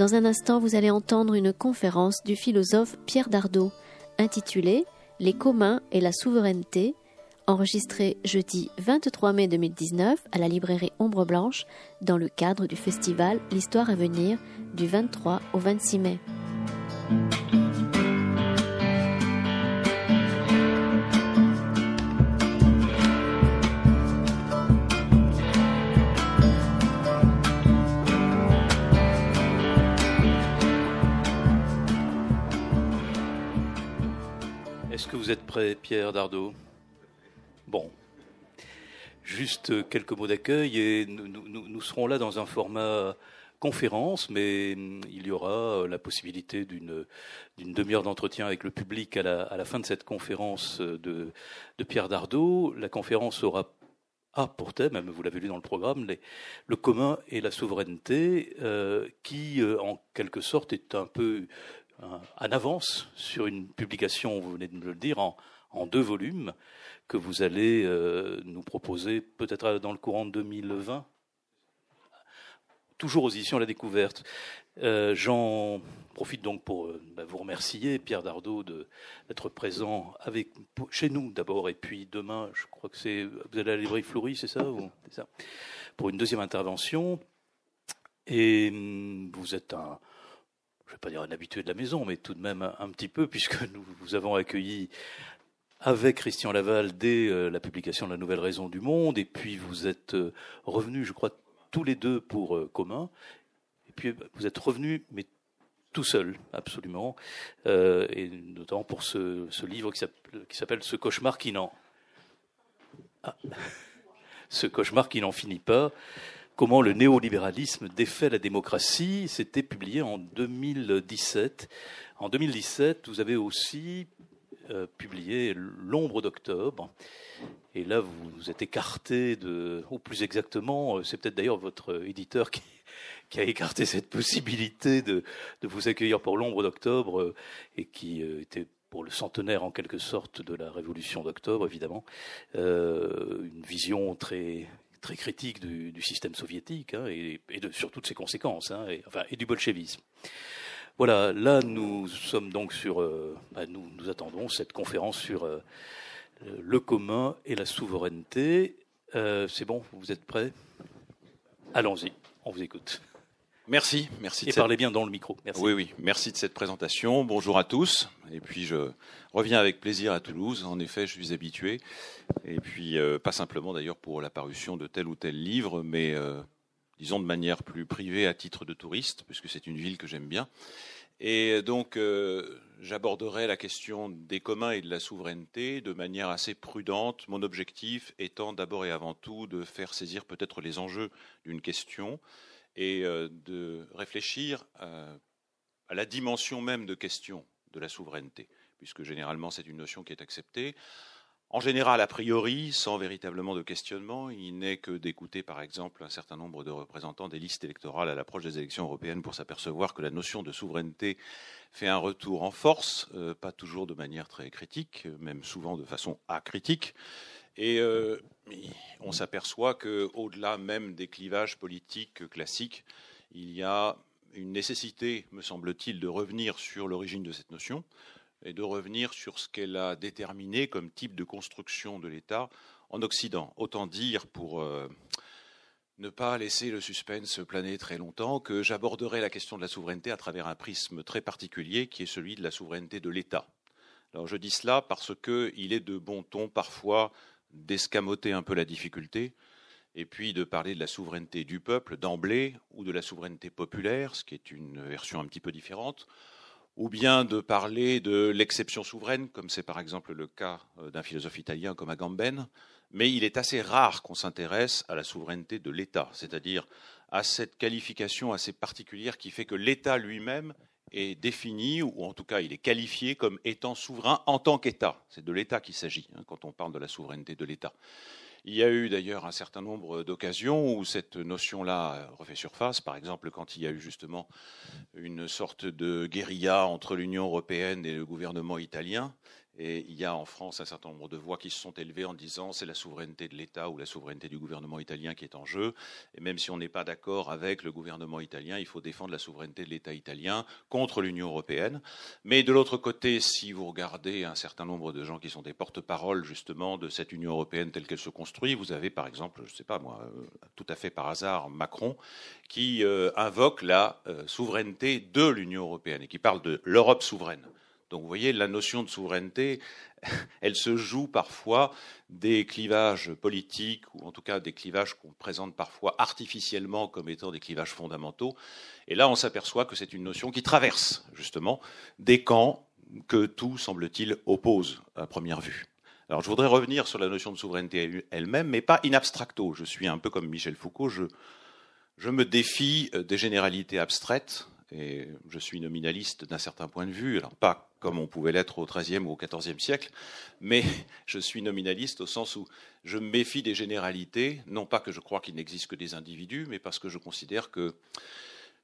Dans un instant, vous allez entendre une conférence du philosophe Pierre Dardot intitulée Les communs et la souveraineté, enregistrée jeudi 23 mai 2019 à la librairie Ombre Blanche dans le cadre du festival L'Histoire à venir du 23 au 26 mai. Vous êtes prêt, Pierre Dardot? Bon. Juste quelques mots d'accueil et nous, serons là dans un format conférence, mais hum, il y aura la possibilité d'une demi-heure d'entretien avec le public à la, fin de cette conférence de, de Pierre Dardot. La conférence aura pour thème, même vous l'avez lu dans le programme, le commun et la souveraineté, euh, qui euh, en quelque sorte est un peu en avance sur une publication, vous venez de me le dire, en, deux volumes que vous allez euh, nous proposer peut-être dans le courant de 2020 toujours aux éditions La Découverte. Euh, J'en profite donc pour euh, bah, vous remercier, Pierre Dardot, d'être présent avec, chez nous d'abord, et puis demain, je crois que c'est vous allez à la librairie Fleury, c'est ça, ça? Pour une deuxième intervention. Et hum, vous êtes un, je ne vais pas dire un habitué de la maison, mais tout de même un, petit peu, puisque nous vous avons accueilli avec Christian Laval dès euh, la publication de la Nouvelle Raison du Monde, et puis vous êtes euh, revenus, je crois, tous les deux pour euh, commun, et puis bah, vous êtes revenus, mais tout seul, absolument, et notamment pour ce, ce livre qui s'appelle- qui s'appelle Ce cauchemar qui n'en... Ah. Ce cauchemar qui n'en finit pas. Comment le néolibéralisme défait la démocratie. C'était publié en 2017. En 2017, vous avez aussi euh, publié L'ombre d'octobre. Et là, vous vous êtes écarté de, ou plus exactement, euh, c'est peut-être d'ailleurs votre éditeur qui, a écarté cette possibilité de, vous accueillir pour l'ombre d'octobre euh, et qui était pour le centenaire en quelque sorte de la révolution d'octobre, évidemment, une vision très très critique du, du système soviétique hein, et, de, sur toutes ses conséquences, hein, et, enfin, et du bolchevisme. Voilà, là nous sommes donc sur, euh, bah, nous, nous attendons cette conférence sur euh, le commun et la souveraineté. Euh, C'est bon, vous êtes prêts? Allons-y, on vous écoute. Merci, merci. de Et cette- parlez bien dans le micro. Merci. Oui, oui, merci de cette présentation. Bonjour à tous. Et puis je reviens avec plaisir à Toulouse. En effet, je suis habitué. Et puis euh, pas simplement d'ailleurs pour la parution de tel ou tel livre, mais euh, disons de manière plus privée à titre de touriste, puisque c'est une ville que j'aime bien. Et donc euh, j'aborderai la question des communs et de la souveraineté de manière assez prudente. Mon objectif étant d'abord et avant tout de faire saisir peut-être les enjeux d'une question et euh, de réfléchir euh, à la dimension même de question de la souveraineté, puisque généralement c'est une notion qui est acceptée. En général, a priori, sans véritablement de questionnement, il n'est que d'écouter par exemple un certain nombre de représentants des listes électorales à l'approche des élections européennes pour s'apercevoir que la notion de souveraineté fait un retour en force, euh, pas toujours de manière très critique, même souvent de façon acritique. On s'aperçoit qu'au-delà même des clivages politiques classiques, il y a une nécessité, me semble-t-il, de revenir sur l'origine de cette notion et de revenir sur ce qu'elle a déterminé comme type de construction de l'État en Occident. Autant dire, pour euh, ne pas laisser le suspense planer très longtemps, que j'aborderai la question de la souveraineté à travers un prisme très particulier qui est celui de la souveraineté de l'État. Alors je dis cela parce qu'il est de bon ton parfois d'escamoter un peu la difficulté et puis de parler de la souveraineté du peuple d'emblée ou de la souveraineté populaire, ce qui est une version un petit peu différente, ou bien de parler de l'exception souveraine, comme c'est par exemple le cas euh, d'un philosophe italien comme Agamben, mais il est assez rare qu'on s'intéresse à la souveraineté de l'État, c'est-à-dire à cette qualification assez particulière qui fait que l'État lui-même est défini, ou en tout cas il est qualifié comme étant souverain en tant qu'État. C'est de l'État qu'il s'agit hein, quand on parle de la souveraineté de l'État. Il y a eu d'ailleurs un certain nombre d'occasions où cette notion-là refait surface, par exemple quand il y a eu justement une sorte de guérilla entre l'Union européenne et le gouvernement italien, Et il y a en France un certain nombre de voix qui se sont élevées en disant c'est la souveraineté de l'État ou la souveraineté du gouvernement italien qui est en jeu. Et même si on n'est pas d'accord avec le gouvernement italien, il faut défendre la souveraineté de l'État italien contre l'Union européenne. Mais de l'autre côté, si vous regardez un certain nombre de gens qui sont des porte-parole justement de cette Union européenne telle qu'elle se construit, vous avez par exemple, je ne sais pas moi, euh, tout à fait par hasard, Macron, qui euh, invoque la euh, souveraineté de l'Union européenne et qui parle de l'Europe souveraine. Donc vous voyez, la notion de souveraineté, elle se joue parfois des clivages politiques, ou en tout cas des clivages qu'on présente parfois artificiellement comme étant des clivages fondamentaux. Et là, on s'aperçoit que c'est une notion qui traverse justement des camps que tout, semble-t-il, oppose à première vue. Alors je voudrais revenir sur la notion de souveraineté elle-même, mais pas in abstracto. Je suis un peu comme Michel Foucault, je, je me défie des généralités abstraites et je suis nominaliste d'un certain point de vue, alors pas comme on pouvait l'être au XIIIe ou au XIVe siècle, mais je suis nominaliste au sens où je méfie des généralités, non pas que je crois qu'il n'existe que des individus, mais parce que je considère que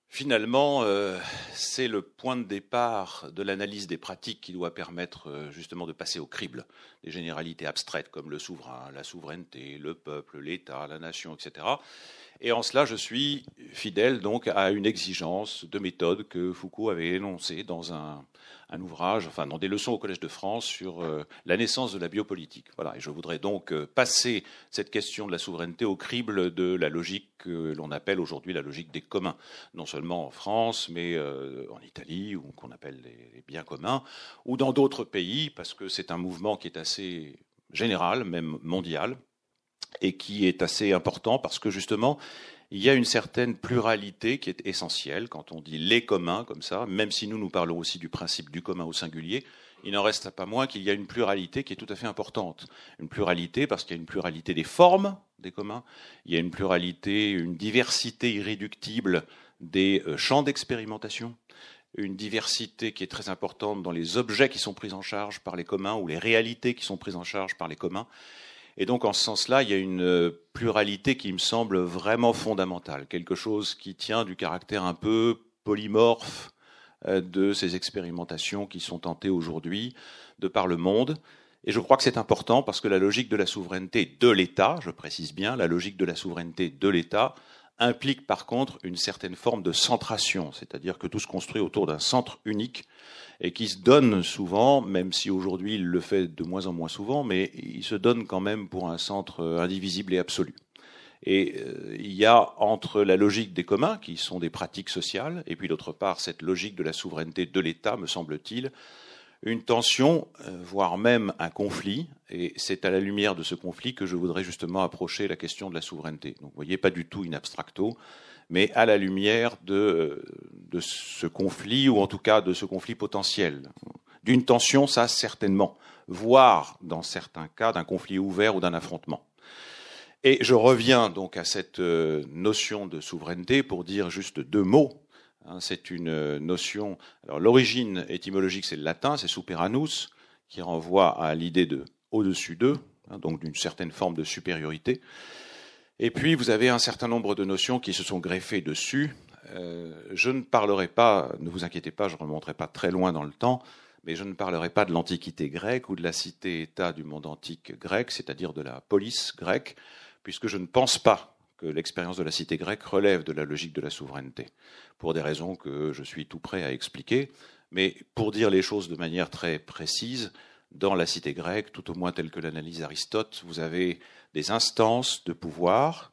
finalement, euh, c'est le point de départ de l'analyse des pratiques qui doit permettre euh, justement de passer au crible des généralités abstraites comme le souverain, la souveraineté, le peuple, l'État, la nation, etc. Et en cela, je suis fidèle donc à une exigence de méthode que Foucault avait énoncée dans un, ouvrage, enfin dans des leçons au Collège de France sur euh, la naissance de la biopolitique. Voilà. Et je voudrais donc euh, passer cette question de la souveraineté au crible de la logique que l'on appelle aujourd'hui la logique des communs, non seulement en France, mais euh, en Italie, ou qu'on appelle les biens communs, ou dans d'autres pays, parce que c'est un mouvement qui est assez général, même mondial, et qui est assez important parce que justement, il y a une certaine pluralité qui est essentielle quand on dit les communs comme ça, même si nous nous parlons aussi du principe du commun au singulier, il n'en reste pas moins qu'il y a une pluralité qui est tout à fait importante. Une pluralité parce qu'il y a une pluralité des formes des communs, il y a une pluralité, une diversité irréductible des euh, champs d'expérimentation, une diversité qui est très importante dans les objets qui sont pris en charge par les communs ou les réalités qui sont prises en charge par les communs. Et donc, en ce sens-là, il y a une euh, pluralité qui me semble vraiment fondamentale, quelque chose qui tient du caractère un peu polymorphe euh, de ces expérimentations qui sont tentées aujourd'hui de par le monde. Et je crois que c'est important parce que la logique de la souveraineté de l'État, je précise bien, la logique de la souveraineté de l'État implique par contre une certaine forme de centration, c'est-à-dire que tout se construit autour d'un centre unique et qui se donne souvent, même si aujourd'hui il le fait de moins en moins souvent, mais il se donne quand même pour un centre indivisible et absolu. Et euh, il y a entre la logique des communs, qui sont des pratiques sociales, et puis d'autre part cette logique de la souveraineté de l'État, me semble-t-il, une tension, euh, voire même un conflit, et c'est à la lumière de ce conflit que je voudrais justement approcher la question de la souveraineté. Donc vous voyez, pas du tout in abstracto, mais à la lumière de, de ce conflit, ou en tout cas de ce conflit potentiel. D'une tension, ça certainement, voire dans certains cas d'un conflit ouvert ou d'un affrontement. Et je reviens donc à cette euh, notion de souveraineté pour dire juste deux mots. Hein, c'est une notion. Alors l'origine étymologique, c'est le latin, c'est superanus, qui renvoie à l'idée de au-dessus d'eux, hein, donc d'une certaine forme de supériorité. Et puis, vous avez un certain nombre de notions qui se sont greffées dessus. Euh, je ne parlerai pas, ne vous inquiétez pas, je ne remonterai pas très loin dans le temps, mais je ne parlerai pas de l'Antiquité grecque ou de la cité-État du monde antique grec, c'est-à-dire de la police grecque, puisque je ne pense pas que l'expérience de la cité grecque relève de la logique de la souveraineté, pour des raisons que je suis tout prêt à expliquer. Mais pour dire les choses de manière très précise, dans la cité grecque, tout au moins telle que l'analyse Aristote, vous avez des instances de pouvoir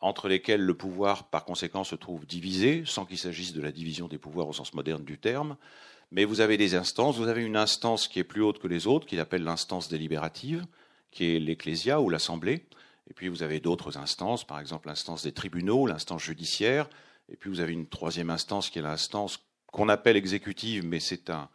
entre lesquelles le pouvoir, par conséquent, se trouve divisé, sans qu'il s'agisse de la division des pouvoirs au sens moderne du terme. Mais vous avez des instances, vous avez une instance qui est plus haute que les autres, qu'il appelle l'instance délibérative, qui est l'ecclésia ou l'assemblée. Et puis vous avez d'autres instances, par exemple l'instance des tribunaux, l'instance judiciaire. Et puis vous avez une troisième instance qui est l'instance qu'on appelle exécutive, mais c'est un,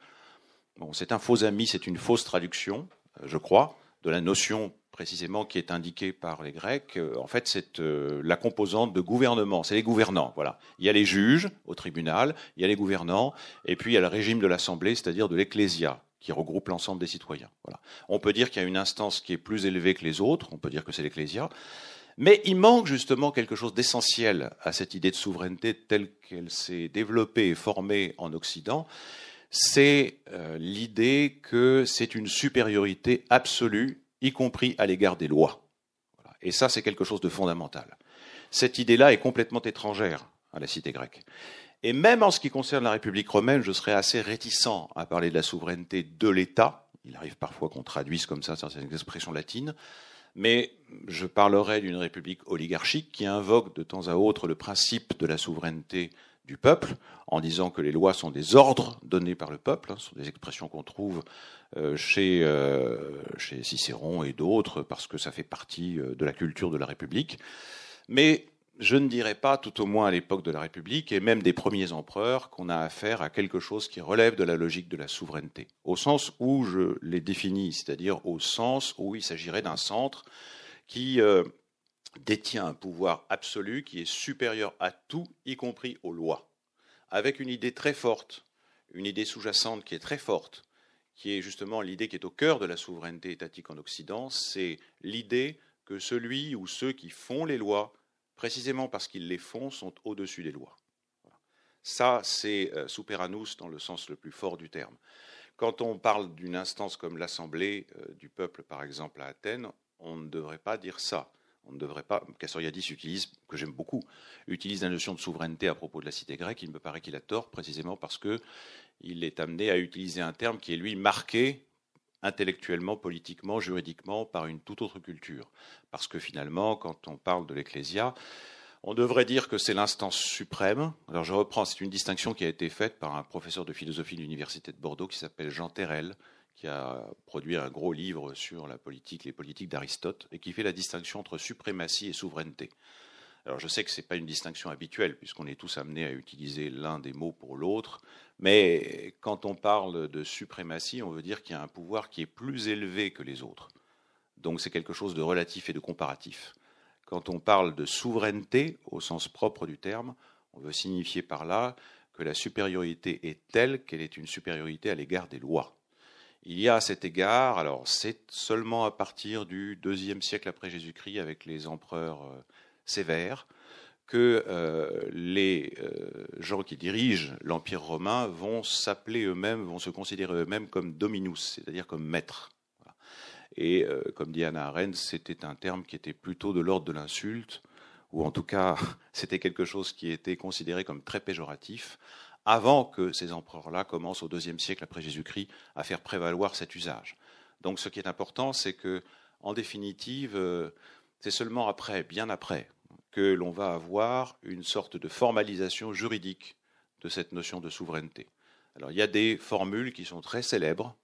bon, c'est un faux ami, c'est une fausse traduction, je crois, de la notion précisément qui est indiqué par les Grecs, euh, en fait, c'est euh, la composante de gouvernement. C'est les gouvernants. Voilà. Il y a les juges au tribunal, il y a les gouvernants, et puis il y a le régime de l'assemblée, c'est-à-dire de l'ecclésia, qui regroupe l'ensemble des citoyens. Voilà. On peut dire qu'il y a une instance qui est plus élevée que les autres. On peut dire que c'est l'ecclésia. Mais il manque justement quelque chose d'essentiel à cette idée de souveraineté telle qu'elle s'est développée et formée en Occident, c'est euh, l'idée que c'est une supériorité absolue, y compris à l'égard des lois. Et ça, c'est quelque chose de fondamental. Cette idée-là est complètement étrangère à la cité grecque. Et même en ce qui concerne la République romaine, je serais assez réticent à parler de la souveraineté de l'État. Il arrive parfois qu'on traduise comme ça certaines expressions latines. Mais je parlerai d'une république oligarchique qui invoque de temps à autre le principe de la souveraineté du peuple, en disant que les lois sont des ordres donnés par le peuple, hein, ce sont des expressions qu'on trouve euh, chez, euh, chez Cicéron et d'autres, parce que ça fait partie euh, de la culture de la République. Mais je ne dirais pas, tout au moins à l'époque de la République et même des premiers empereurs, qu'on a affaire à quelque chose qui relève de la logique de la souveraineté, au sens où je l'ai défini, c'est-à-dire au sens où il s'agirait d'un centre qui euh, détient un pouvoir absolu qui est supérieur à tout, y compris aux lois, avec une idée très forte, une idée sous-jacente qui est très forte, qui est justement l'idée qui est au cœur de la souveraineté étatique en Occident, c'est l'idée que celui ou ceux qui font les lois précisément parce qu'ils les font, sont au-dessus des lois. Ça, c'est euh, superanus dans le sens le plus fort du terme. Quand on parle d'une instance comme l'Assemblée euh, du peuple, par exemple, à Athènes, on ne devrait pas dire ça. On ne devrait pas. Cassoriadis utilise, que j'aime beaucoup, utilise la notion de souveraineté à propos de la cité grecque. Il me paraît qu'il a tort, précisément parce qu'il est amené à utiliser un terme qui est lui marqué intellectuellement, politiquement, juridiquement, par une toute autre culture. Parce que finalement, quand on parle de l'Ecclésia, on devrait dire que c'est l'instance suprême. Alors je reprends, c'est une distinction qui a été faite par un professeur de philosophie de l'Université de Bordeaux qui s'appelle Jean Terrel, qui a produit un gros livre sur la politique, les politiques d'Aristote, et qui fait la distinction entre suprématie et souveraineté. Alors je sais que ce n'est pas une distinction habituelle, puisqu'on est tous amenés à utiliser l'un des mots pour l'autre, mais quand on parle de suprématie, on veut dire qu'il y a un pouvoir qui est plus élevé que les autres. Donc c'est quelque chose de relatif et de comparatif. Quand on parle de souveraineté, au sens propre du terme, on veut signifier par là que la supériorité est telle qu'elle est une supériorité à l'égard des lois. Il y a à cet égard, alors c'est seulement à partir du deuxième siècle après Jésus-Christ avec les empereurs euh, sévères, que euh, les euh, gens qui dirigent l'Empire romain vont s'appeler eux-mêmes, vont se considérer eux-mêmes comme dominus, c'est-à-dire comme maîtres. Et euh, comme dit Anna Arendt, c'était un terme qui était plutôt de l'ordre de l'insulte, ou en tout cas c'était quelque chose qui était considéré comme très péjoratif, avant que ces empereurs-là commencent au deuxième siècle après Jésus-Christ à faire prévaloir cet usage. Donc ce qui est important, c'est que, en définitive, c'est seulement après, bien après, que l'on va avoir une sorte de formalisation juridique de cette notion de souveraineté. Alors il y a des formules qui sont très célèbres,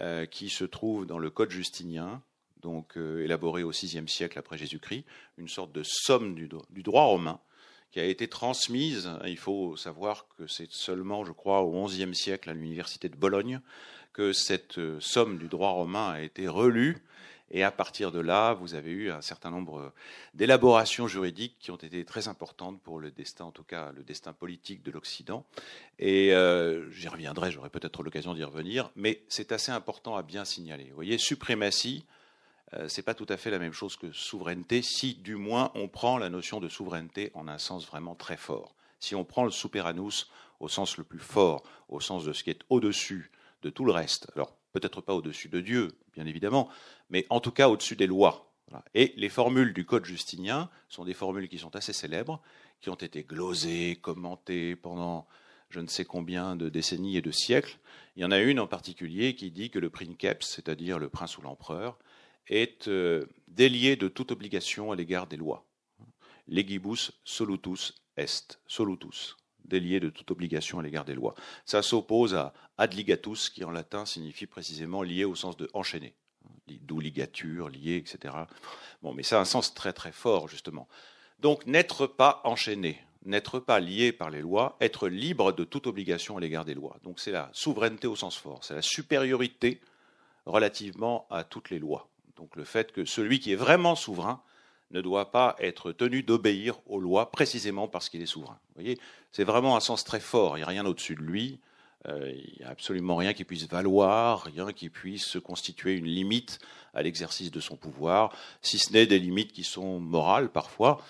euh, qui se trouvent dans le Code justinien, donc euh, élaboré au VIe siècle après Jésus-Christ, une sorte de somme du, droit romain qui a été transmise. Il faut savoir que c'est seulement, je crois, au XIe siècle à l'université de Bologne que cette euh, somme du droit romain a été relue et à partir de là, vous avez eu un certain nombre d'élaborations juridiques qui ont été très importantes pour le destin, en tout cas le destin politique de l'Occident. Et euh, j'y reviendrai, j'aurai peut-être l'occasion d'y revenir, mais c'est assez important à bien signaler. Vous voyez, suprématie, euh, c'est pas tout à fait la même chose que souveraineté, si du moins on prend la notion de souveraineté en un sens vraiment très fort. Si on prend le superanus au sens le plus fort, au sens de ce qui est au-dessus de tout le reste. Alors, peut-être pas au-dessus de Dieu, bien évidemment, mais en tout cas au-dessus des lois. Et les formules du Code justinien sont des formules qui sont assez célèbres, qui ont été glosées, commentées pendant je ne sais combien de décennies et de siècles. Il y en a une en particulier qui dit que le princeps, c'est-à-dire le prince ou l'empereur, est euh, délié de toute obligation à l'égard des lois. Legibus solutus est, solutus délié de toute obligation à l'égard des lois. Ça s'oppose à adligatus, qui en latin signifie précisément lié au sens de enchaîner, d'où ligature, lié, etc. Bon, mais ça a un sens très très fort, justement. Donc, n'être pas enchaîné, n'être pas lié par les lois, être libre de toute obligation à l'égard des lois. Donc, c'est la souveraineté au sens fort, c'est la supériorité relativement à toutes les lois. Donc, le fait que celui qui est vraiment souverain, ne doit pas être tenu d'obéir aux lois précisément parce qu'il est souverain. Vous voyez, c'est vraiment un sens très fort. Il n'y a rien au-dessus de lui. Euh, il n'y a absolument rien qui puisse valoir, rien qui puisse se constituer une limite à l'exercice de son pouvoir, si ce n'est des limites qui sont morales parfois,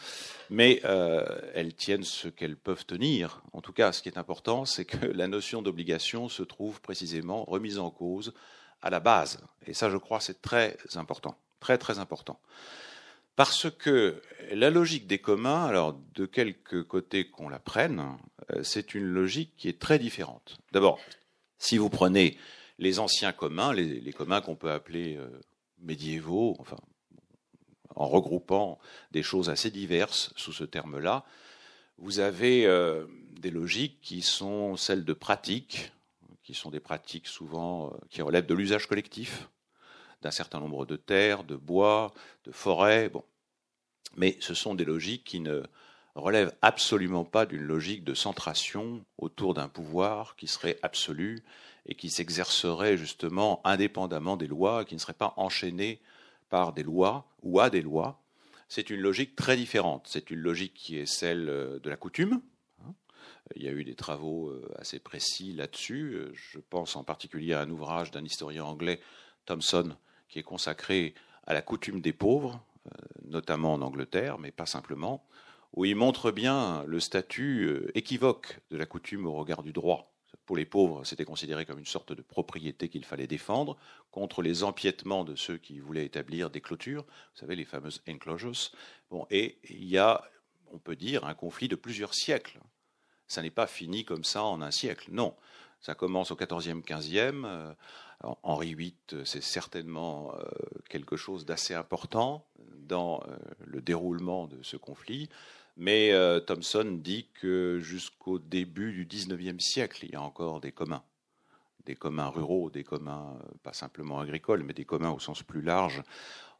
mais euh, elles tiennent ce qu'elles peuvent tenir. En tout cas, ce qui est important, c'est que la notion d'obligation se trouve précisément remise en cause à la base. Et ça, je crois, c'est très important, très très important. Parce que la logique des communs, alors de quelque côté qu'on la prenne, euh, c'est une logique qui est très différente. D'abord, si vous prenez les anciens communs, les, communs qu'on peut appeler euh, médiévaux, enfin, en regroupant des choses assez diverses sous ce terme-là, vous avez euh, des logiques qui sont celles de pratiques, qui sont des pratiques souvent qui relèvent de l'usage collectif, d'un certain nombre de terres, de bois, de forêts. Bon. Mais ce sont des logiques qui ne relèvent absolument pas d'une logique de centration autour d'un pouvoir qui serait absolu et qui s'exercerait justement indépendamment des lois, qui ne serait pas enchaîné par des lois ou à des lois. C'est une logique très différente. C'est une logique qui est celle de la coutume. Il y a eu des travaux euh, assez précis là-dessus. Je pense en particulier à un ouvrage d'un historien anglais, Thomson, qui est consacré à la coutume des pauvres, euh, notamment en Angleterre, mais pas simplement, où il montre bien le statut euh, équivoque de la coutume au regard du droit. Pour les pauvres, c'était considéré comme une sorte de propriété qu'il fallait défendre contre les empiètements de ceux qui voulaient établir des clôtures, vous savez, les fameuses enclosures. Bon, et il y a, on peut dire, un conflit de plusieurs siècles. Ça n'est pas fini comme ça en un siècle, non. Ça commence au XIVe, XVe. Henri VIII, c'est certainement euh, quelque chose d'assez important dans euh, le déroulement de ce conflit. Mais euh, Thomson dit que jusqu'au début du XIXe siècle, il y a encore des communs. Des communs ruraux, des communs pas simplement agricoles, mais des communs au sens plus large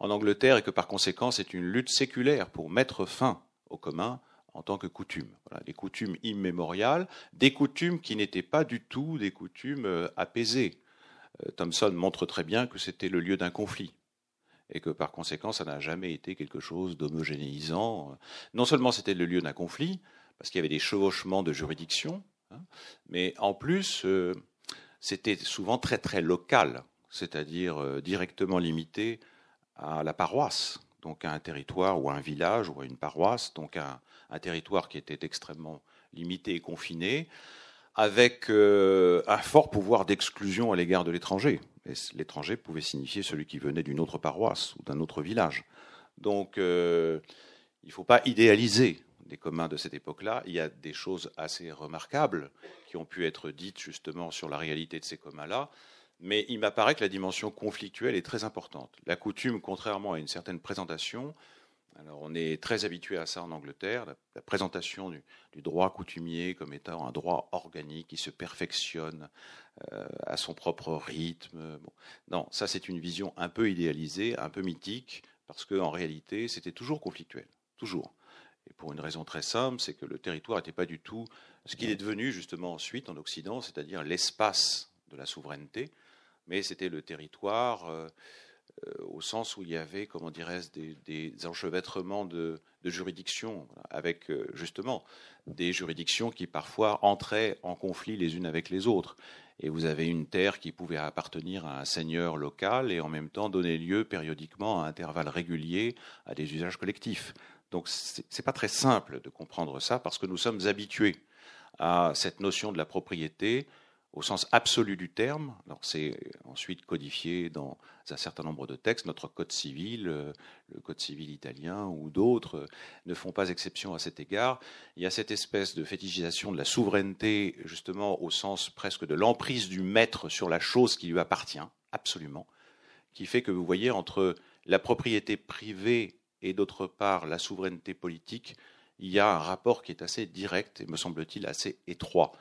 en Angleterre, et que par conséquent, c'est une lutte séculaire pour mettre fin aux communs en tant que coutume. Voilà, des coutumes immémoriales, des coutumes qui n'étaient pas du tout des coutumes apaisées. Euh, Thomson montre très bien que c'était le lieu d'un conflit et que par conséquent, ça n'a jamais été quelque chose d'homogénéisant. Non seulement c'était le lieu d'un conflit, parce qu'il y avait des chevauchements de juridictions, hein, mais en plus, euh, c'était souvent très très local, c'est-à-dire euh, directement limité à la paroisse, donc à un territoire ou à un village ou à une paroisse, donc à un territoire qui était extrêmement limité et confiné, avec euh, un fort pouvoir d'exclusion à l'égard de l'étranger. L'étranger pouvait signifier celui qui venait d'une autre paroisse ou d'un autre village. Donc, euh, il ne faut pas idéaliser les communs de cette époque-là. Il y a des choses assez remarquables qui ont pu être dites justement sur la réalité de ces communs-là. Mais il m'apparaît que la dimension conflictuelle est très importante. La coutume, contrairement à une certaine présentation, alors on est très habitué à ça en Angleterre, la, présentation du, droit coutumier comme étant un droit organique qui se perfectionne euh, à son propre rythme. Non, ça c'est une vision un peu idéalisée, un peu mythique, parce qu'en réalité c'était toujours conflictuel, toujours. Et pour une raison très simple, c'est que le territoire n'était pas du tout ce qu'il est devenu justement ensuite en Occident, c'est-à-dire l'espace de la souveraineté, mais c'était le territoire. Euh, au sens où il y avait, comment dirais-je, des, enchevêtrements de, juridictions, avec euh, justement des juridictions qui parfois entraient en conflit les unes avec les autres. Et vous avez une terre qui pouvait appartenir à un seigneur local et en même temps donner lieu périodiquement à intervalles réguliers à des usages collectifs. Donc ce n'est pas très simple de comprendre ça parce que nous sommes habitués à cette notion de la propriété au sens absolu du terme. C'est ensuite codifié dans un certain nombre de textes. Notre code civil, euh, le code civil italien ou d'autres euh, ne font pas exception à cet égard. Il y a cette espèce de fétichisation de la souveraineté, justement au sens presque de l'emprise du maître sur la chose qui lui appartient, absolument, qui fait que vous voyez entre la propriété privée et d'autre part la souveraineté politique, il y a un rapport qui est assez direct et me semble-t-il assez étroit.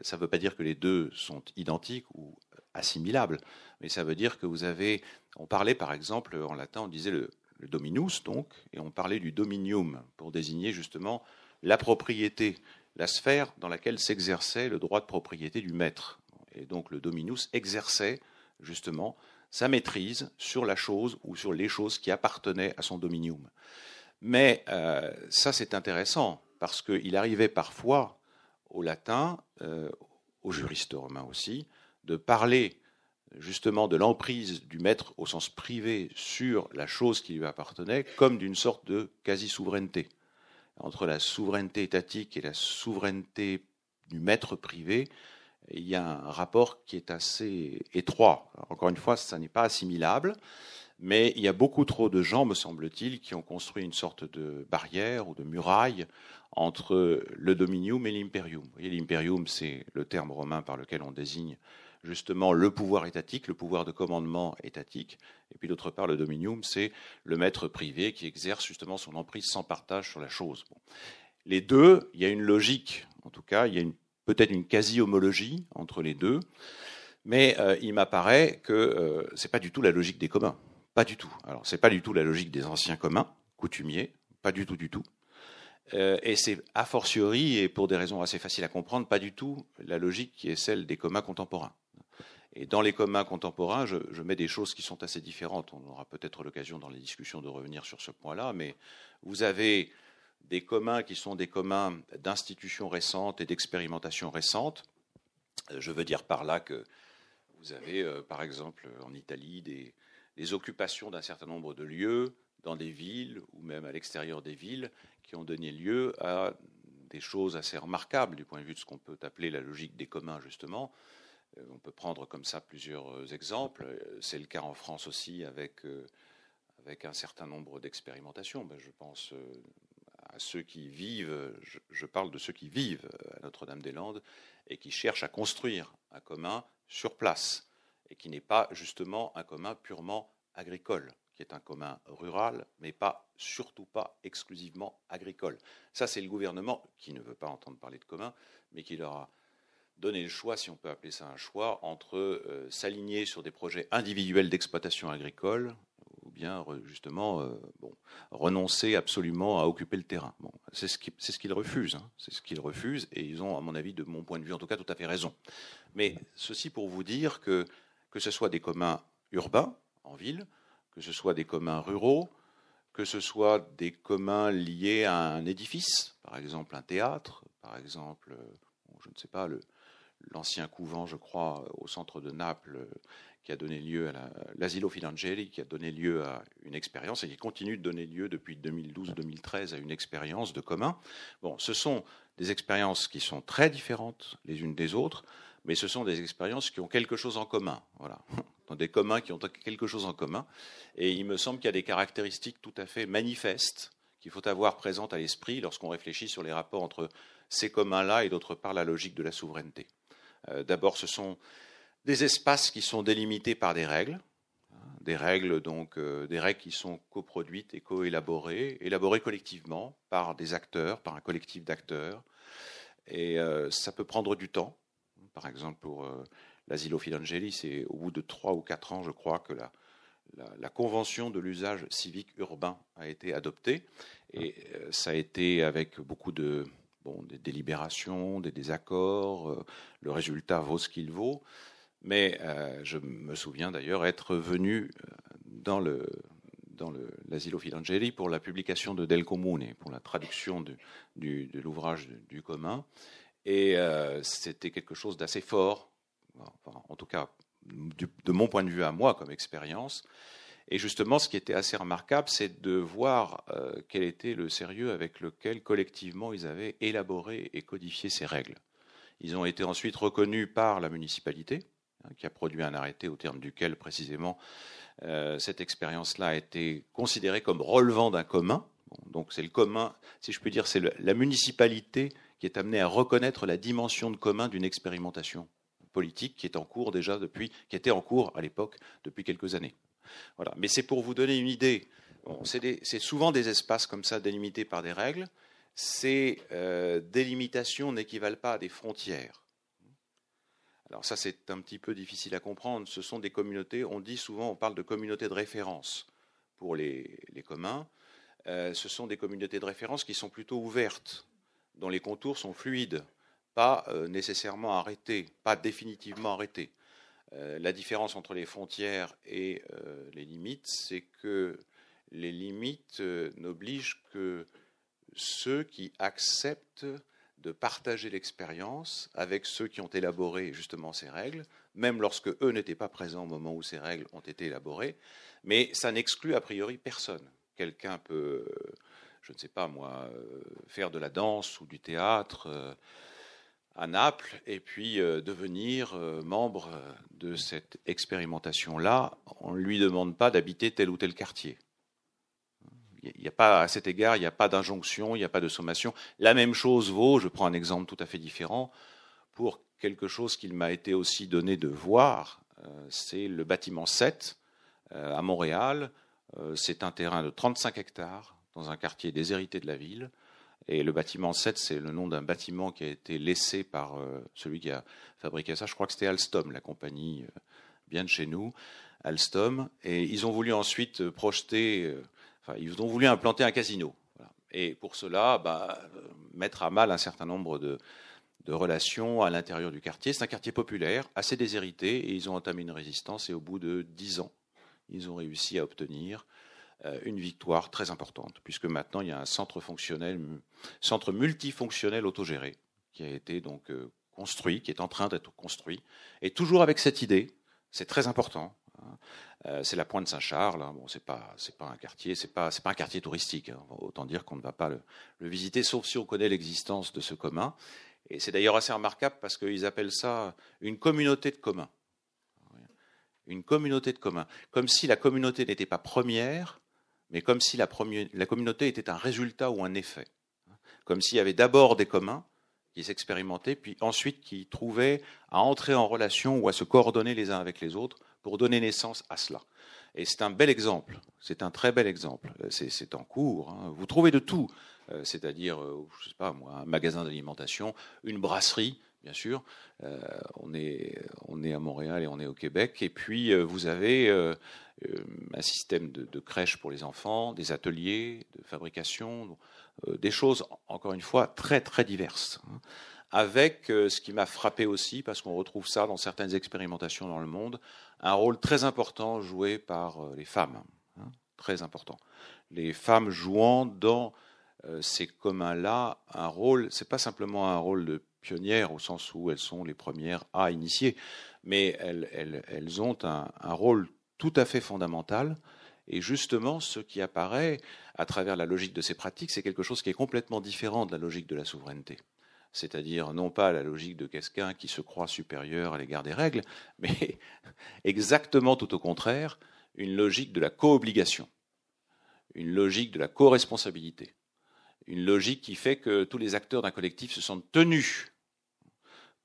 Ça ne veut pas dire que les deux sont identiques ou assimilables, mais ça veut dire que vous avez. On parlait par exemple en latin, on disait le, dominus, donc, et on parlait du dominium pour désigner justement la propriété, la sphère dans laquelle s'exerçait le droit de propriété du maître. Et donc le dominus exerçait justement sa maîtrise sur la chose ou sur les choses qui appartenaient à son dominium. Mais euh, ça, c'est intéressant parce qu'il arrivait parfois au latin, euh, aux juristes romains aussi, de parler justement de l'emprise du maître au sens privé sur la chose qui lui appartenait comme d'une sorte de quasi-souveraineté. Entre la souveraineté étatique et la souveraineté du maître privé, il y a un rapport qui est assez étroit. encore une fois, ça n'est pas assimilable, mais il y a beaucoup trop de gens, me semble-t-il, qui ont construit une sorte de barrière ou de muraille entre le dominium et l'imperium. L'imperium, c'est le terme romain par lequel on désigne justement le pouvoir étatique, le pouvoir de commandement étatique, et puis d'autre part le dominium, c'est le maître privé qui exerce justement son emprise sans partage sur la chose. Les deux, il y a une logique, en tout cas, il y a peut-être une quasi-homologie entre les deux, mais euh, il m'apparaît que euh, ce n'est pas du tout la logique des communs, pas du tout. Alors c'est pas du tout la logique des anciens communs, coutumiers, pas du tout du tout. Euh, et c'est a fortiori, et pour des raisons assez faciles à comprendre, pas du tout la logique qui est celle des communs contemporains. Et dans les communs contemporains, je, mets des choses qui sont assez différentes. On aura peut-être l'occasion dans les discussions de revenir sur ce point-là, mais vous avez des communs qui sont des communs d'institutions récentes et d'expérimentations récentes. Euh, je veux dire par là que vous avez, euh, par exemple, en Italie, des, des occupations d'un certain nombre de lieux dans des villes ou même à l'extérieur des villes qui ont donné lieu à des choses assez remarquables du point de vue de ce qu'on peut appeler la logique des communs, justement. Euh, on peut prendre comme ça plusieurs euh, exemples. Euh, c'est le cas en France aussi avec, avec un certain nombre d'expérimentations. Ben, je pense à ceux qui vivent, je, parle de ceux qui vivent à Notre-Dame-des-Landes et qui cherchent à construire un commun sur place et qui n'est pas justement un commun purement agricole, qui est un commun rural, mais pas surtout pas exclusivement agricole. Ça, c'est le gouvernement qui ne veut pas entendre parler de commun, mais qui leur a donner le choix, si on peut appeler ça un choix, entre euh, s'aligner sur des projets individuels d'exploitation agricole ou bien justement euh, bon, renoncer absolument à occuper le terrain. Bon, c'est ce qu'ils refusent, hein. c'est ce qu'ils refusent, et ils ont, à mon avis, de mon point de vue, en tout cas, tout à fait raison. Mais ceci pour vous dire que que ce soit des communs urbains en ville, que ce soit des communs ruraux, que ce soit des communs liés à un édifice, par exemple un théâtre, par exemple, je ne sais pas, l'ancien couvent, je crois, au centre de Naples, qui a donné lieu à l'Asilo Filangeli, qui a donné lieu à une expérience et qui continue de donner lieu depuis 2012-2013 à une expérience de commun. Bon, ce sont des expériences qui sont très différentes les unes des autres, mais ce sont des expériences qui ont quelque chose en commun. Voilà. Des communs qui ont quelque chose en commun. Et il me semble qu'il y a des caractéristiques tout à fait manifestes qu'il faut avoir présentes à l'esprit lorsqu'on réfléchit sur les rapports entre ces communs-là et d'autre part la logique de la souveraineté. Euh, d'abord, ce sont des espaces qui sont délimités par des règles, hein, des règles donc euh, des règles qui sont coproduites et co-élaborées, élaborées collectivement par des acteurs, par un collectif d'acteurs, et euh, ça peut prendre du temps. Par exemple, pour l'asilo Filangeli, c'est au bout de trois ou quatre ans, je crois, que la, la, convention de l'usage civique urbain a été adoptée, et ça a été avec beaucoup de des délibérations, des désaccords, euh, le résultat vaut ce qu'il vaut. Mais euh, je me souviens d'ailleurs être venu euh, dans le dans l'Asilo Filangeli pour la publication de Del Comune, pour la traduction de, l'ouvrage du, commun. Et c'était quelque chose d'assez fort, en tout cas de mon point de vue à moi comme expérience, et justement, ce qui était assez remarquable, c'est de voir euh, quel était le sérieux avec lequel collectivement ils avaient élaboré et codifié ces règles. Ils ont été ensuite reconnus par la municipalité, hein, qui a produit un arrêté au terme duquel précisément euh, cette expérience-là a été considérée comme relevant d'un commun. donc c'est le commun, si je puis dire, c'est la municipalité qui est amenée à reconnaître la dimension de commun d'une expérimentation politique qui est en cours déjà depuis, qui était en cours à l'époque depuis quelques années. Voilà. Mais c'est pour vous donner une idée. c'est souvent des espaces comme ça délimités par des règles. Ces euh, délimitations n'équivalent pas à des frontières. Alors ça, c'est un petit peu difficile à comprendre. Ce sont des communautés, on dit souvent, on parle de communautés de référence pour les, communs. Euh, ce sont des communautés de référence qui sont plutôt ouvertes, dont les contours sont fluides, pas euh, nécessairement arrêtés, pas définitivement arrêtés. Euh, la différence entre les frontières et euh, les limites, c'est que les limites n'obligent que ceux qui acceptent de partager l'expérience avec ceux qui ont élaboré justement ces règles, même lorsque eux n'étaient pas présents au moment où ces règles ont été élaborées, mais ça n'exclut a priori personne. Quelqu'un peut, je ne sais pas moi, euh, faire de la danse ou du théâtre euh, à Naples et puis euh, devenir membre de cette expérimentation-là. On ne lui demande pas d'habiter tel ou tel quartier. Il n'y a pas, à cet égard, il n'y a pas d'injonction, il n'y a pas de sommation. La même chose vaut, je prends un exemple tout à fait différent, pour quelque chose qu'il m'a été aussi donné de voir, c'est le bâtiment 7 à Montréal. C'est un terrain de 35 hectares dans un quartier déshérité de la ville. Et le bâtiment 7, c'est le nom d'un bâtiment qui a été laissé par euh, celui qui a fabriqué ça. Je crois que c'était Alstom, la compagnie euh, bien de chez nous, Alstom. Et ils ont voulu ensuite euh, projeter, enfin, ils ont voulu implanter un casino. Et pour cela, bah, mettre à mal un certain nombre de, de relations à l'intérieur du quartier. C'est un quartier populaire, assez déshérité, et ils ont entamé une résistance. Et au bout de dix ans, ils ont réussi à obtenir une victoire très importante, puisque maintenant il y a un centre fonctionnel, centre multifonctionnel autogéré qui a été donc euh, construit, qui est en train d'être construit, et toujours avec cette idée, c'est très important. Hein, euh, c'est la Pointe Saint-Charles. Hein, bon, c'est pas, c'est pas un quartier, c'est pas, c'est pas un quartier touristique. Hein, autant dire qu'on ne va pas le, le, visiter, sauf si on connaît l'existence de ce commun. Et c'est d'ailleurs assez remarquable parce qu'ils appellent ça une communauté de communs. Une communauté de communs, comme si la communauté n'était pas première, mais comme si la, communauté était un résultat ou un effet. Comme s'il y avait d'abord des communs qui s'expérimentaient, puis ensuite qui trouvaient à entrer en relation ou à se coordonner les uns avec les autres pour donner naissance à cela. Et c'est un bel exemple, c'est un très bel exemple. C'est en cours. Hein. Vous trouvez de tout, euh, c'est-à-dire, euh, je sais pas moi, un magasin d'alimentation, une brasserie, bien sûr. Euh, on, est, on est à Montréal et on est au Québec. Et puis, vous avez euh, un système de, crèche pour les enfants, des ateliers de fabrication, euh, des choses, encore une fois, très très diverses. Hein. Avec euh, ce qui m'a frappé aussi, parce qu'on retrouve ça dans certaines expérimentations dans le monde, un rôle très important joué par les femmes. Hein, très important. Les femmes jouant dans ces communs-là un rôle, c'est pas simplement un rôle de pionnière au sens où elles sont les premières à initier, mais elles ont un, un, rôle tout à fait fondamental. Et justement, ce qui apparaît à travers la logique de ces pratiques, c'est quelque chose qui est complètement différent de la logique de la souveraineté. C'est-à-dire non pas la logique de quelqu'un qui se croit supérieur à l'égard des règles, mais exactement tout au contraire, une logique de la co-obligation, une logique de la co-responsabilité, une logique qui fait que tous les acteurs d'un collectif se sentent tenus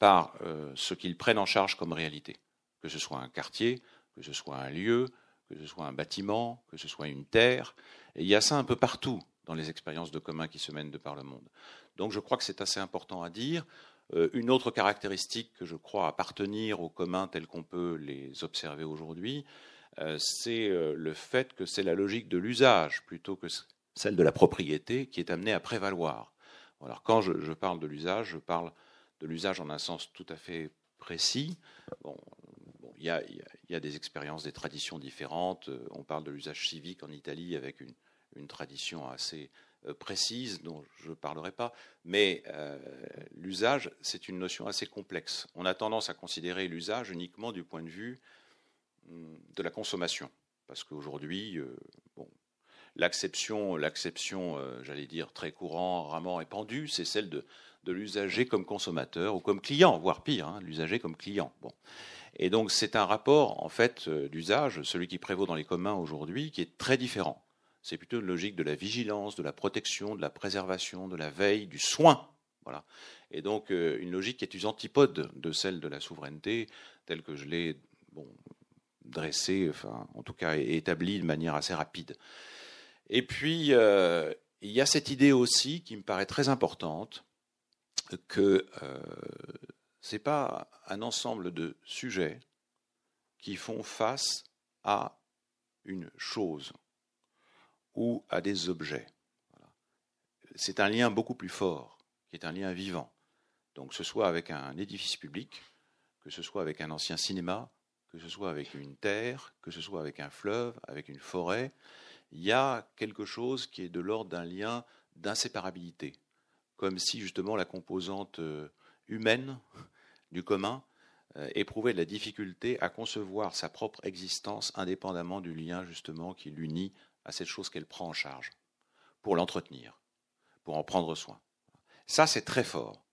par euh, ce qu'ils prennent en charge comme réalité, que ce soit un quartier, que ce soit un lieu, que ce soit un bâtiment, que ce soit une terre. Et il y a ça un peu partout dans les expériences de commun qui se mènent de par le monde. Donc je crois que c'est assez important à dire. Euh, une autre caractéristique que je crois appartenir aux communs tels qu'on peut les observer aujourd'hui, euh, c'est le fait que c'est la logique de l'usage plutôt que celle de la propriété qui est amenée à prévaloir. Alors quand je parle de l'usage, je parle de l'usage en un sens tout à fait précis. Bon, il y, a, des expériences, des traditions différentes. Euh, on parle de l'usage civique en Italie avec une, tradition assez euh, précise dont je ne parlerai pas. Mais euh, l'usage, c'est une notion assez complexe. On a tendance à considérer l'usage uniquement du point de vue hum, de la consommation. Parce qu'aujourd'hui, bon, l'acception, l'acception, j'allais dire, très courant, rarement répandue, c'est celle de, l'usager comme consommateur ou comme client, voire pire, hein, l'usager comme client. Bon. Et donc c'est un rapport en fait euh, d'usage, celui qui prévaut dans les communs aujourd'hui, qui est très différent. C'est plutôt une logique de la vigilance, de la protection, de la préservation, de la veille, du soin. Voilà. Et donc euh, une logique qui est une antipode de celle de la souveraineté, telle que je l'ai bon, dressée, enfin en tout cas établie de manière assez rapide. Et puis euh, il y a cette idée aussi qui me paraît très importante que ce n'est pas un ensemble de sujets qui font face à une chose ou à des objets. C'est un lien beaucoup plus fort, qui est un lien vivant. Donc, que ce soit avec un édifice public, que ce soit avec un ancien cinéma, que ce soit avec une terre, que ce soit avec un fleuve, avec une forêt, il y a quelque chose qui est de l'ordre d'un lien d'inséparabilité, comme si justement la composante euh, humaine du commun euh, éprouvait de la difficulté à concevoir sa propre existence indépendamment du lien justement qui l'unit à cette chose qu'elle prend en charge, pour l'entretenir, pour en prendre soin. Ça, c'est très fort.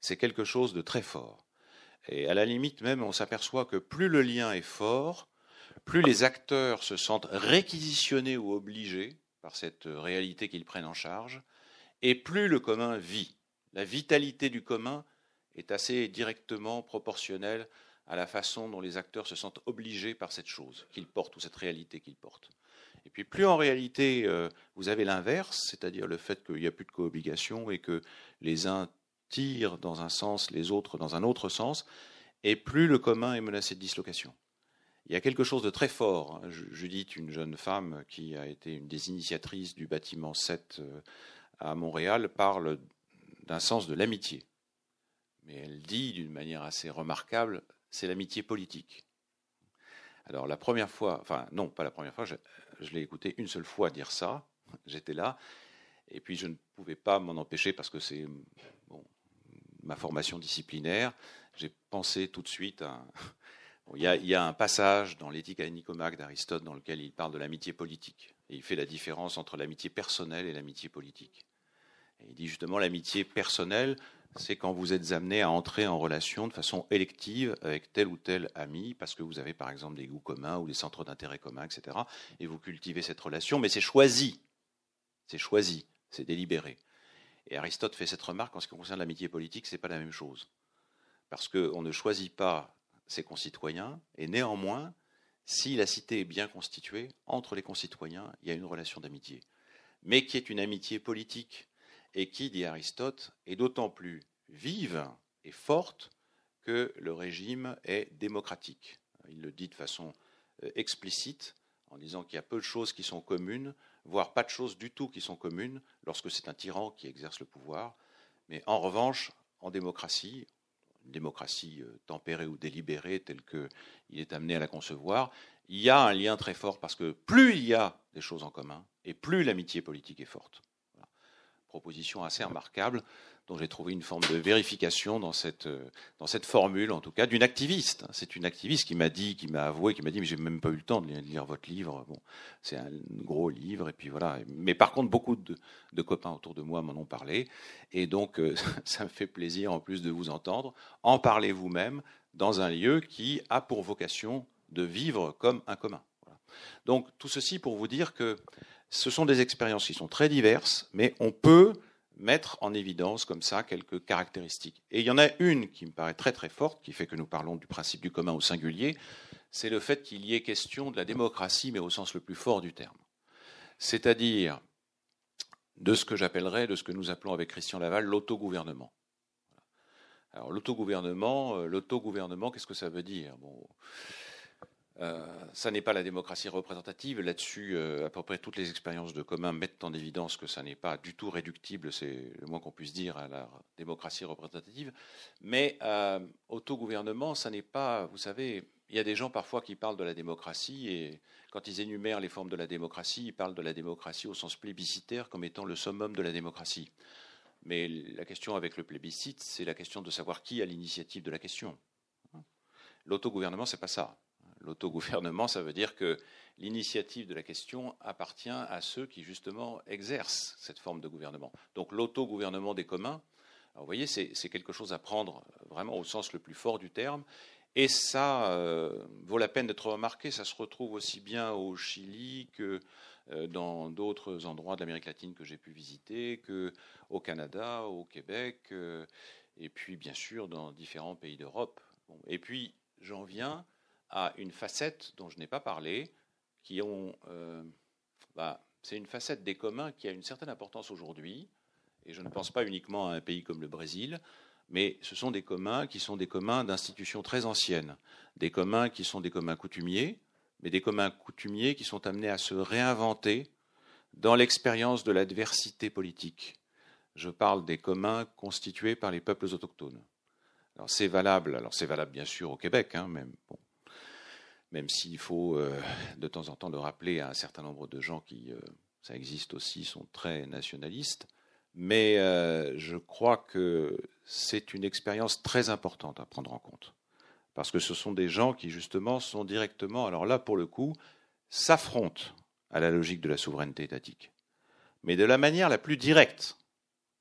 C'est quelque chose de très fort. Et à la limite même, on s'aperçoit que plus le lien est fort, plus les acteurs se sentent réquisitionnés ou obligés par cette réalité qu'ils prennent en charge, et plus le commun vit. La vitalité du commun est assez directement proportionnelle à la façon dont les acteurs se sentent obligés par cette chose qu'ils portent ou cette réalité qu'ils portent. Et puis plus en réalité euh, vous avez l'inverse, c'est-à-dire le fait qu'il n'y a plus de coobligation et que les uns tirent dans un sens, les autres dans un autre sens, et plus le commun est menacé de dislocation. Il y a quelque chose de très fort. Hein. Judith, une jeune femme qui a été une des initiatrices du bâtiment 7 euh, à Montréal, parle d'un sens de l'amitié. Mais elle dit d'une manière assez remarquable, c'est l'amitié politique. Alors la première fois, enfin non, pas la première fois, je, l'ai écouté une seule fois dire ça, j'étais là, et puis je ne pouvais pas m'en empêcher parce que c'est ma formation disciplinaire. J'ai pensé tout de suite à... il, y a, un passage dans l'éthique à Nicomaque d'Aristote dans lequel il parle de l'amitié politique. Il fait la différence entre l'amitié personnelle et l'amitié politique. Il dit justement l'amitié personnelle, c'est quand vous êtes amené à entrer en relation de façon élective avec tel ou tel ami, parce que vous avez par exemple des goûts communs ou des centres d'intérêt communs, etc. Et vous cultivez cette relation, mais c'est choisi. C'est choisi, c'est délibéré. Et Aristote fait cette remarque en ce qui concerne l'amitié politique, ce n'est pas la même chose. Parce qu'on ne choisit pas ses concitoyens, et néanmoins, si la cité est bien constituée, entre les concitoyens, il y a une relation d'amitié. Mais qui est une amitié politique, et qui, dit Aristote, est d'autant plus vive et forte que le régime est démocratique. Il le dit de façon euh, explicite en disant qu'il y a peu de choses qui sont communes, voire pas de choses du tout qui sont communes lorsque c'est un tyran qui exerce le pouvoir. Mais en revanche, en démocratie, démocratie euh, tempérée ou délibérée telle qu'il est amené à la concevoir, il y a un lien très fort parce que plus il y a des choses en commun et plus l'amitié politique est forte. Proposition assez remarquable dont j'ai trouvé une forme de vérification dans cette, euh, dans cette formule, en tout cas, d'une activiste. C'est une activiste qui m'a dit, qui m'a avoué, qui m'a dit, mais j'ai même pas eu le temps de lire votre livre. Bon, c'est un gros livre, et puis voilà. Mais par contre, beaucoup de, copains autour de moi m'en ont parlé, et donc euh, ça me fait plaisir, en plus de vous entendre, en parler vous-même dans un lieu qui a pour vocation de vivre comme un commun. Donc tout ceci pour vous dire que ce sont des expériences qui sont très diverses, mais on peut mettre en évidence comme ça quelques caractéristiques. Et il y en a une qui me paraît très très forte, qui fait que nous parlons du principe du commun au singulier, c'est le fait qu'il y ait question de la démocratie, mais au sens le plus fort du terme. C'est-à-dire de ce que j'appellerais, de ce que nous appelons avec Christian Laval, l'autogouvernement. Alors l'autogouvernement, euh, l'autogouvernement, qu'est-ce que ça veut dire? Euh, ça n'est pas la démocratie représentative. Là-dessus, euh, à peu près toutes les expériences de commun mettent en évidence que ça n'est pas du tout réductible, c'est le moins qu'on puisse dire, à la démocratie représentative. Mais euh, autogouvernement, ça n'est pas, vous savez, il y a des gens parfois qui parlent de la démocratie et quand ils énumèrent les formes de la démocratie, ils parlent de la démocratie au sens plébiscitaire comme étant le summum de la démocratie. Mais la question avec le plébiscite, c'est la question de savoir qui a l'initiative de la question. L'autogouvernement, c'est pas ça. L'autogouvernement, ça veut dire que l'initiative de la question appartient à ceux qui, justement, exercent cette forme de gouvernement. Donc l'autogouvernement des communs, vous voyez, c'est quelque chose à prendre vraiment au sens le plus fort du terme. Et ça euh, vaut la peine d'être remarqué. Ça se retrouve aussi bien au Chili que euh, dans d'autres endroits de l'Amérique latine que j'ai pu visiter, qu'au Canada, au Québec, euh, et puis bien sûr dans différents pays d'Europe. et puis j'en viens à une facette dont je n'ai pas parlé, qui ont. Euh, bah, c'est une facette des communs qui a une certaine importance aujourd'hui, et je ne pense pas uniquement à un pays comme le Brésil, mais ce sont des communs qui sont des communs d'institutions très anciennes, des communs qui sont des communs coutumiers, mais des communs coutumiers qui sont amenés à se réinventer dans l'expérience de l'adversité politique. Je parle des communs constitués par les peuples autochtones. Alors c'est valable, alors c'est valable bien sûr au Québec, hein, même. Même s'il faut euh, de temps en temps le rappeler à un certain nombre de gens qui, euh, ça existe aussi, sont très nationalistes. mais euh, je crois que c'est une expérience très importante à prendre en compte. Parce que ce sont des gens qui, justement, sont directement, alors là, pour le coup, s'affrontent à la logique de la souveraineté étatique. Mais de la manière la plus directe.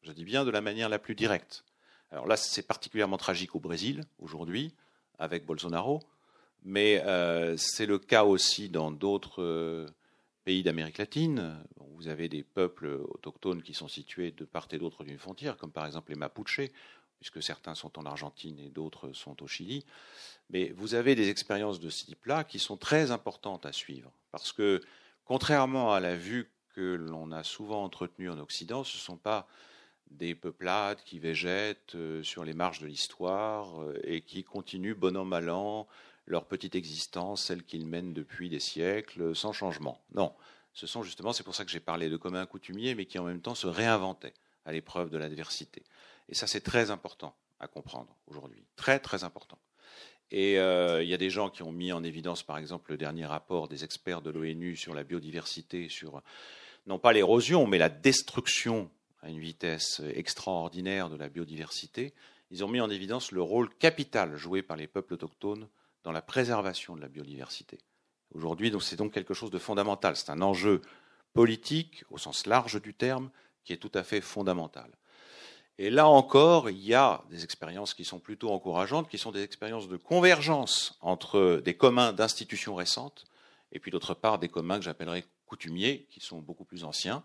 Je dis bien de la manière la plus directe. Alors là, c'est particulièrement tragique au Brésil, aujourd'hui, avec Bolsonaro, mais euh, c'est le cas aussi dans d'autres euh, pays d'Amérique latine. Vous avez des peuples autochtones qui sont situés de part et d'autre d'une frontière, comme par exemple les Mapuches, puisque certains sont en Argentine et d'autres sont au Chili. Mais vous avez des expériences de ce type-là qui sont très importantes à suivre, parce que contrairement à la vue que l'on a souvent entretenue en Occident, ce ne sont pas des peuplades qui végètent euh, sur les marges de l'histoire et qui continuent bon an mal an leur petite existence, celle qu'ils mènent depuis des siècles, sans changement. Non, ce sont justement, c'est pour ça que j'ai parlé de communs coutumiers, mais qui en même temps se réinventaient à l'épreuve de l'adversité. Et ça, c'est très important à comprendre aujourd'hui. Très, très important. Et euh, il y a des gens qui ont mis en évidence, par exemple, le dernier rapport des experts de l'ONU sur la biodiversité, sur non pas l'érosion, mais la destruction à une vitesse extraordinaire de la biodiversité. Ils ont mis en évidence le rôle capital joué par les peuples autochtones dans la préservation de la biodiversité. Aujourd'hui, c'est donc quelque chose de fondamental. C'est un enjeu politique, au sens large du terme, qui est tout à fait fondamental. Et là encore, il y a des expériences qui sont plutôt encourageantes, qui sont des expériences de convergence entre des communs d'institutions récentes, et puis d'autre part des communs que j'appellerais coutumiers, qui sont beaucoup plus anciens,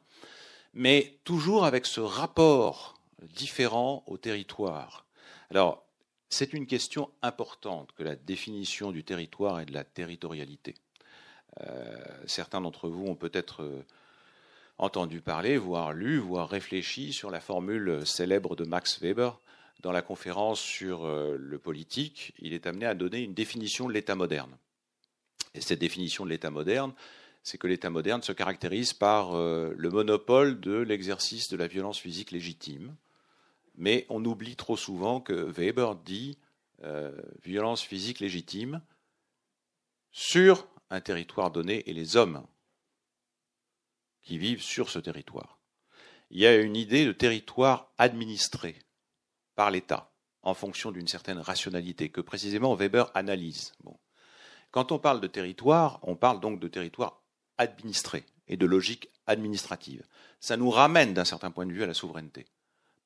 mais toujours avec ce rapport différent au territoire. Alors, c'est une question importante que la définition du territoire et de la territorialité. Euh, certains d'entre vous ont peut-être euh, entendu parler, voire lu, voire réfléchi sur la formule célèbre de Max Weber dans la conférence sur euh, le politique. Il est amené à donner une définition de l'État moderne. Et cette définition de l'État moderne, c'est que l'État moderne se caractérise par le monopole de l'exercice de la violence physique légitime, mais on oublie trop souvent que Weber dit euh, violence physique légitime sur un territoire donné et les hommes qui vivent sur ce territoire. Il y a une idée de territoire administré par l'État en fonction d'une certaine rationalité que précisément Weber analyse. Quand on parle de territoire, on parle donc de territoire administré et de logique administrative. Ça nous ramène d'un certain point de vue à la souveraineté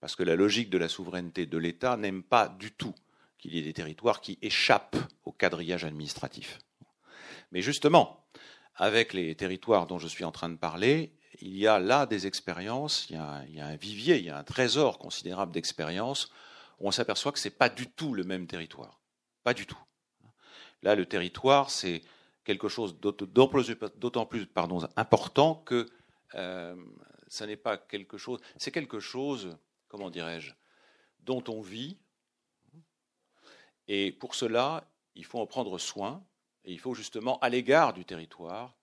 parce que la logique de la souveraineté de l'État n'aime pas du tout qu'il y ait des territoires qui échappent au quadrillage administratif. Mais justement, avec les territoires dont je suis en train de parler, il y a là des expériences, il y a, un vivier, il y a un trésor considérable d'expériences où on s'aperçoit que ce n'est pas du tout le même territoire. Pas du tout. Là, le territoire, c'est quelque chose d'autant plus important que euh, ça n'est pas quelque chose, c'est quelque chose comment dirais-je, dont on vit. Et pour cela, il faut en prendre soin, et il faut justement, à l'égard du territoire,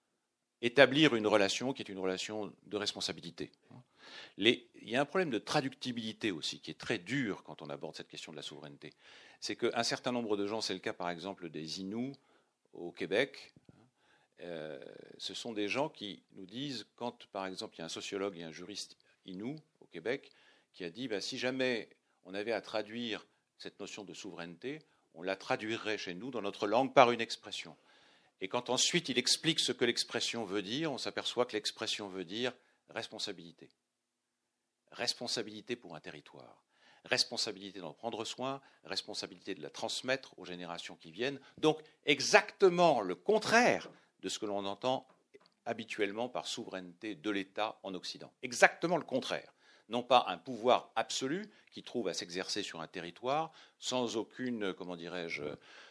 établir une relation qui est une relation de responsabilité. il y a un problème de traductibilité aussi qui est très dur quand on aborde cette question de la souveraineté. C'est qu'un certain nombre de gens, c'est le cas par exemple des Inuits au Québec, euh, ce sont des gens qui nous disent, quand par exemple il y a un sociologue et un juriste Inou au Québec, qui a dit bah, si jamais on avait à traduire cette notion de souveraineté, on la traduirait chez nous dans notre langue par une expression. Et quand ensuite il explique ce que l'expression veut dire, on s'aperçoit que l'expression veut dire responsabilité. Responsabilité pour un territoire. Responsabilité d'en prendre soin, responsabilité de la transmettre aux générations qui viennent. Donc exactement le contraire de ce que l'on entend habituellement par souveraineté de l'État en Occident. Exactement le contraire non pas un pouvoir absolu qui trouve à s'exercer sur un territoire sans aucune, comment dirais-je,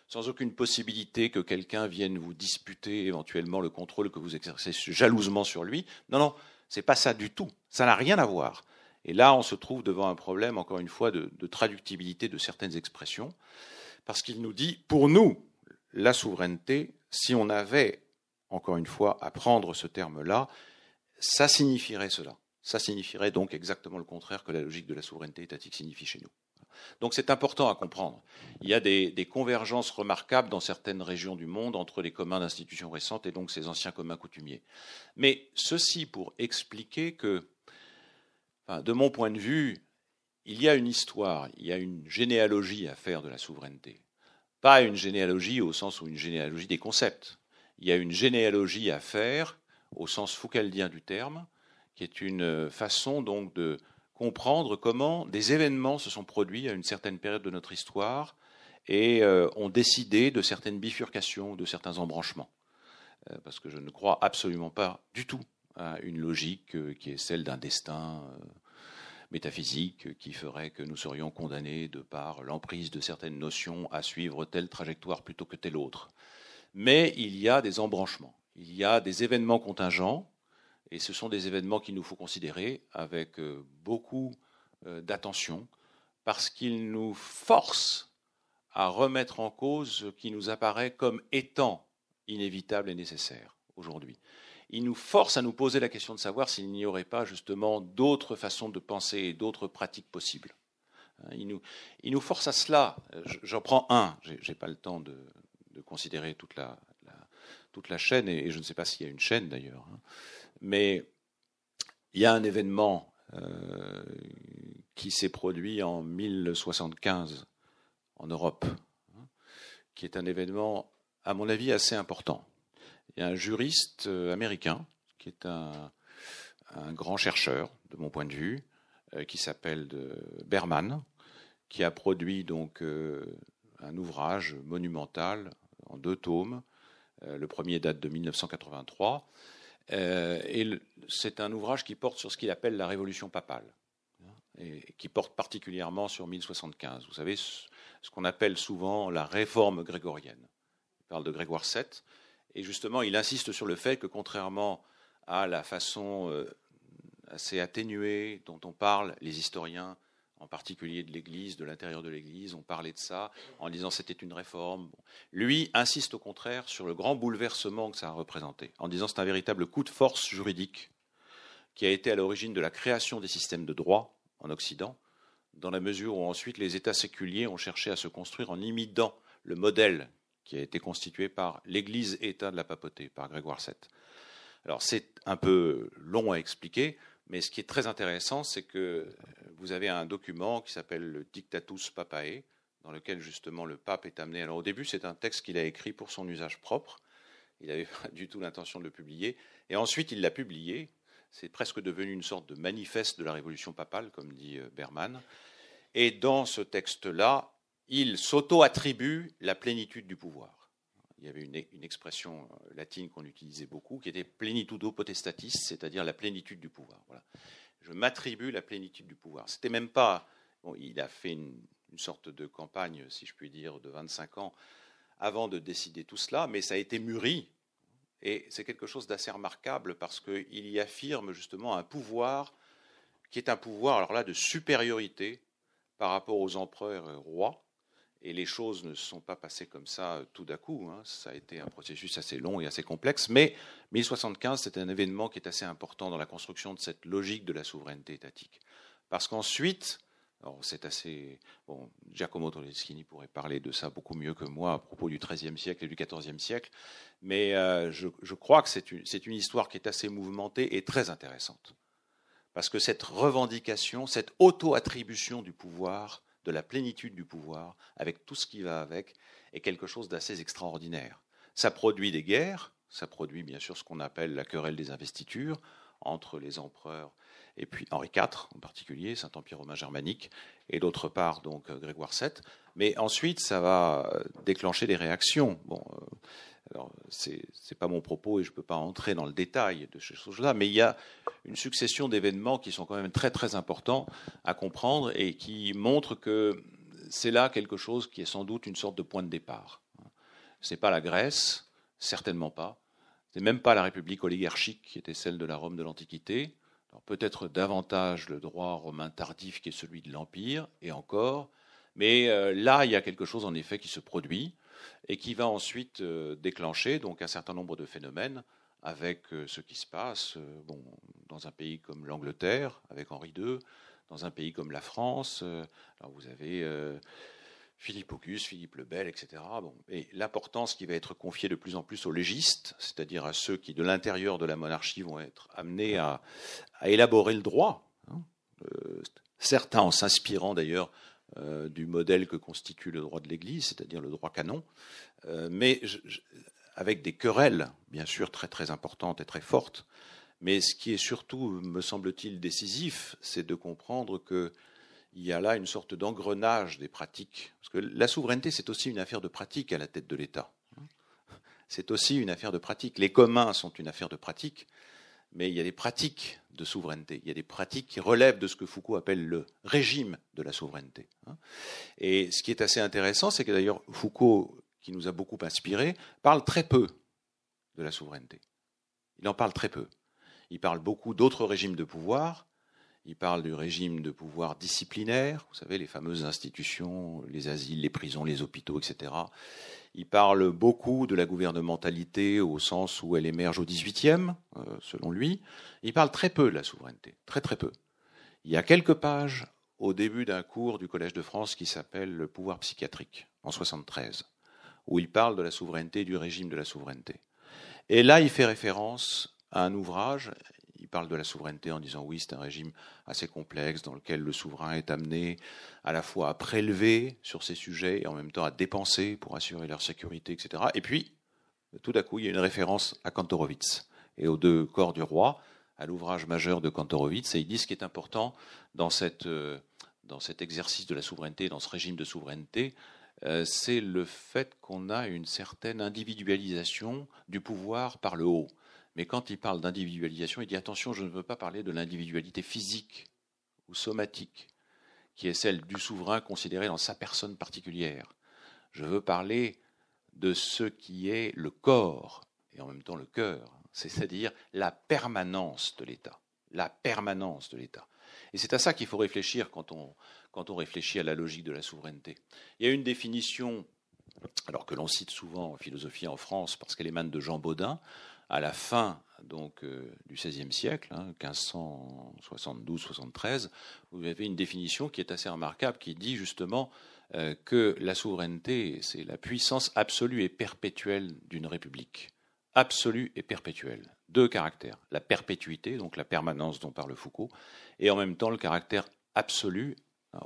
sans aucune possibilité que quelqu'un vienne vous disputer éventuellement le contrôle que vous exercez jalousement sur lui. Non, non, c'est pas ça du tout. Ça n'a rien à voir. Et là, on se trouve devant un problème, encore une fois, de, de traductibilité de certaines expressions, parce qu'il nous dit, pour nous, la souveraineté, si on avait, encore une fois, à prendre ce terme-là, ça signifierait cela ça signifierait donc exactement le contraire que la logique de la souveraineté étatique signifie chez nous. Donc c'est important à comprendre. Il y a des, convergences remarquables dans certaines régions du monde entre les communs d'institutions récentes et donc ces anciens communs coutumiers. Mais ceci pour expliquer que de mon point de vue, il y a une histoire, il y a une généalogie à faire de la souveraineté. Pas une généalogie au sens où une généalogie des concepts. Il y a une généalogie à faire au sens foucaldien du terme, qui est une façon donc de comprendre comment des événements se sont produits à une certaine période de notre histoire et euh, ont décidé de certaines bifurcations, de certains embranchements. Euh, parce que je ne crois absolument pas du tout à une logique euh, qui est celle d'un destin métaphysique qui ferait que nous serions condamnés de par l'emprise de certaines notions à suivre telle trajectoire plutôt que telle autre. Mais il y a des embranchements, il y a des événements contingents et ce sont des événements qu'il nous faut considérer avec euh, beaucoup euh, d'attention, parce qu'ils nous forcent à remettre en cause ce qui nous apparaît comme étant inévitable et nécessaire aujourd'hui. Ils nous forcent à nous poser la question de savoir s'il n'y aurait pas justement d'autres façons de penser et d'autres pratiques possibles. Hein, ils nous, nous forcent à cela. J'en prends un, je n'ai pas le temps de, considérer toute la, toute la chaîne, et, je ne sais pas s'il y a une chaîne d'ailleurs. Hein. Mais il y a un événement euh, qui s'est produit en 1075 en Europe, hein, qui est un événement, à mon avis, assez important. Il y a un juriste euh, américain qui est un, grand chercheur, de mon point de vue, euh, qui s'appelle Berman, qui a produit donc un ouvrage monumental en deux tomes. le premier date de 1983 euh, et c'est un ouvrage qui porte sur ce qu'il appelle la révolution papale, hein, et qui porte particulièrement sur 1075. Vous savez, ce qu'on appelle souvent la réforme grégorienne. Il parle de Grégoire VII, et justement, il insiste sur le fait que, contrairement à la façon euh, assez atténuée dont on parle, les historiens en particulier de l'Église, de l'intérieur de l'Église. On parlait de ça en disant c'était une réforme. Lui insiste au contraire sur le grand bouleversement que ça a représenté, en disant c'est un véritable coup de force juridique qui a été à l'origine de la création des systèmes de droit en Occident, dans la mesure où ensuite les États séculiers ont cherché à se construire en imitant le modèle qui a été constitué par l'Église-État de la papauté, par Grégoire VII. Alors c'est un peu long à expliquer, mais ce qui est très intéressant, c'est que vous avez un document qui s'appelle le Dictatus Papae, dans lequel justement le pape est amené. Alors au début, c'est un texte qu'il a écrit pour son usage propre. Il n'avait pas du tout l'intention de le publier. Et ensuite, il l'a publié. C'est presque devenu une sorte de manifeste de la révolution papale, comme dit euh, Berman. Et dans ce texte-là, il s'auto-attribue la plénitude du pouvoir. Il y avait une, expression euh, latine qu'on utilisait beaucoup, qui était plenitudo potestatis, c'est-à-dire la plénitude du pouvoir. Voilà je m'attribue la plénitude du pouvoir. C'était même pas. il a fait une, sorte de campagne, si je puis dire, de 25 ans avant de décider tout cela, mais ça a été mûri. Et c'est quelque chose d'assez remarquable parce qu'il y affirme justement un pouvoir qui est un pouvoir, alors là, de supériorité par rapport aux empereurs et rois, et les choses ne sont pas passées comme ça euh, tout d'un coup. Hein. Ça a été un processus assez long et assez complexe. Mais 1075, c'est un événement qui est assez important dans la construction de cette logique de la souveraineté étatique. Parce qu'ensuite, c'est assez. Bon, Giacomo Toleschini pourrait parler de ça beaucoup mieux que moi à propos du XIIIe siècle et du XIVe siècle. Mais euh, je, je, crois que c'est une, une histoire qui est assez mouvementée et très intéressante. Parce que cette revendication, cette auto-attribution du pouvoir, de la plénitude du pouvoir, avec tout ce qui va avec, est quelque chose d'assez extraordinaire. Ça produit des guerres, ça produit bien sûr ce qu'on appelle la querelle des investitures entre les empereurs et puis Henri IV en particulier, Saint-Empire romain germanique, et d'autre part donc Grégoire VII. Mais ensuite, ça va déclencher des réactions. Bon, euh, alors, c'est pas mon propos et je ne peux pas entrer dans le détail de ces choses-là, mais il y a une succession d'événements qui sont quand même très très importants à comprendre et qui montrent que c'est là quelque chose qui est sans doute une sorte de point de départ. Ce n'est pas la Grèce, certainement pas. Ce n'est même pas la République oligarchique qui était celle de la Rome de l'Antiquité. Peut-être davantage le droit romain tardif qui est celui de l'Empire, et encore. Mais euh, là, il y a quelque chose en effet qui se produit et qui va ensuite euh, déclencher donc un certain nombre de phénomènes avec euh, ce qui se passe bon, dans un pays comme l'Angleterre, avec Henri II, dans un pays comme la France. Alors vous avez Philippe Auguste, Philippe le Bel, etc. Bon, et l'importance qui va être confiée de plus en plus aux légistes, c'est-à-dire à ceux qui, de l'intérieur de la monarchie, vont être amenés à, élaborer le droit. Hein. certains en s'inspirant d'ailleurs du modèle que constitue le droit de l'Église, c'est-à-dire le droit canon, mais avec des querelles, bien sûr, très très importantes et très fortes. Mais ce qui est surtout, me semble-t-il, décisif, c'est de comprendre qu'il y a là une sorte d'engrenage des pratiques. Parce que la souveraineté, c'est aussi une affaire de pratique à la tête de l'État. C'est aussi une affaire de pratique. Les communs sont une affaire de pratique, mais il y a des pratiques de souveraineté. Il y a des pratiques qui relèvent de ce que Foucault appelle le régime de la souveraineté. Et ce qui est assez intéressant, c'est que d'ailleurs Foucault qui nous a beaucoup inspiré, parle très peu de la souveraineté. Il en parle très peu. Il parle beaucoup d'autres régimes de pouvoir. Il parle du régime de pouvoir disciplinaire, vous savez, les fameuses institutions, les asiles, les prisons, les hôpitaux, etc. Il parle beaucoup de la gouvernementalité au sens où elle émerge au XVIIIe, euh, selon lui. Il parle très peu de la souveraineté, très très peu. Il y a quelques pages au début d'un cours du Collège de France qui s'appelle Le pouvoir psychiatrique, en 73 où il parle de la souveraineté et du régime de la souveraineté. Et là, il fait référence à un ouvrage, il parle de la souveraineté en disant oui, c'est un régime assez complexe dans lequel le souverain est amené à la fois à prélever sur ces sujets et en même temps à dépenser pour assurer leur sécurité, etc. Et puis, tout à coup, il y a une référence à Kantorowicz et aux deux corps du roi, à l'ouvrage majeur de Kantorowicz, et il dit ce qui est important euh, dans cet exercice de la souveraineté, dans ce régime de souveraineté, euh, c'est le fait qu'on a une certaine individualisation du pouvoir par le haut. Mais quand il parle d'individualisation, il dit attention, je ne veux pas parler de l'individualité physique ou somatique, qui est celle du souverain considéré dans sa personne particulière. Je veux parler de ce qui est le corps et en même temps le cœur, c'est-à-dire la permanence de l'État. La permanence de l'État. Et c'est à ça qu'il faut réfléchir quand on, quand on réfléchit à la logique de la souveraineté. Il y a une définition, alors que l'on cite souvent en philosophie en France, parce qu'elle émane de Jean Baudin, à la fin euh, du XVIe siècle, 1572-73, hein, vous avez une définition qui est assez remarquable, qui dit justement euh, que la souveraineté, c'est la puissance absolue et perpétuelle d'une république. Absolue et perpétuelle. Deux caractères. La perpétuité, donc la permanence dont parle Foucault, et en même temps le caractère absolu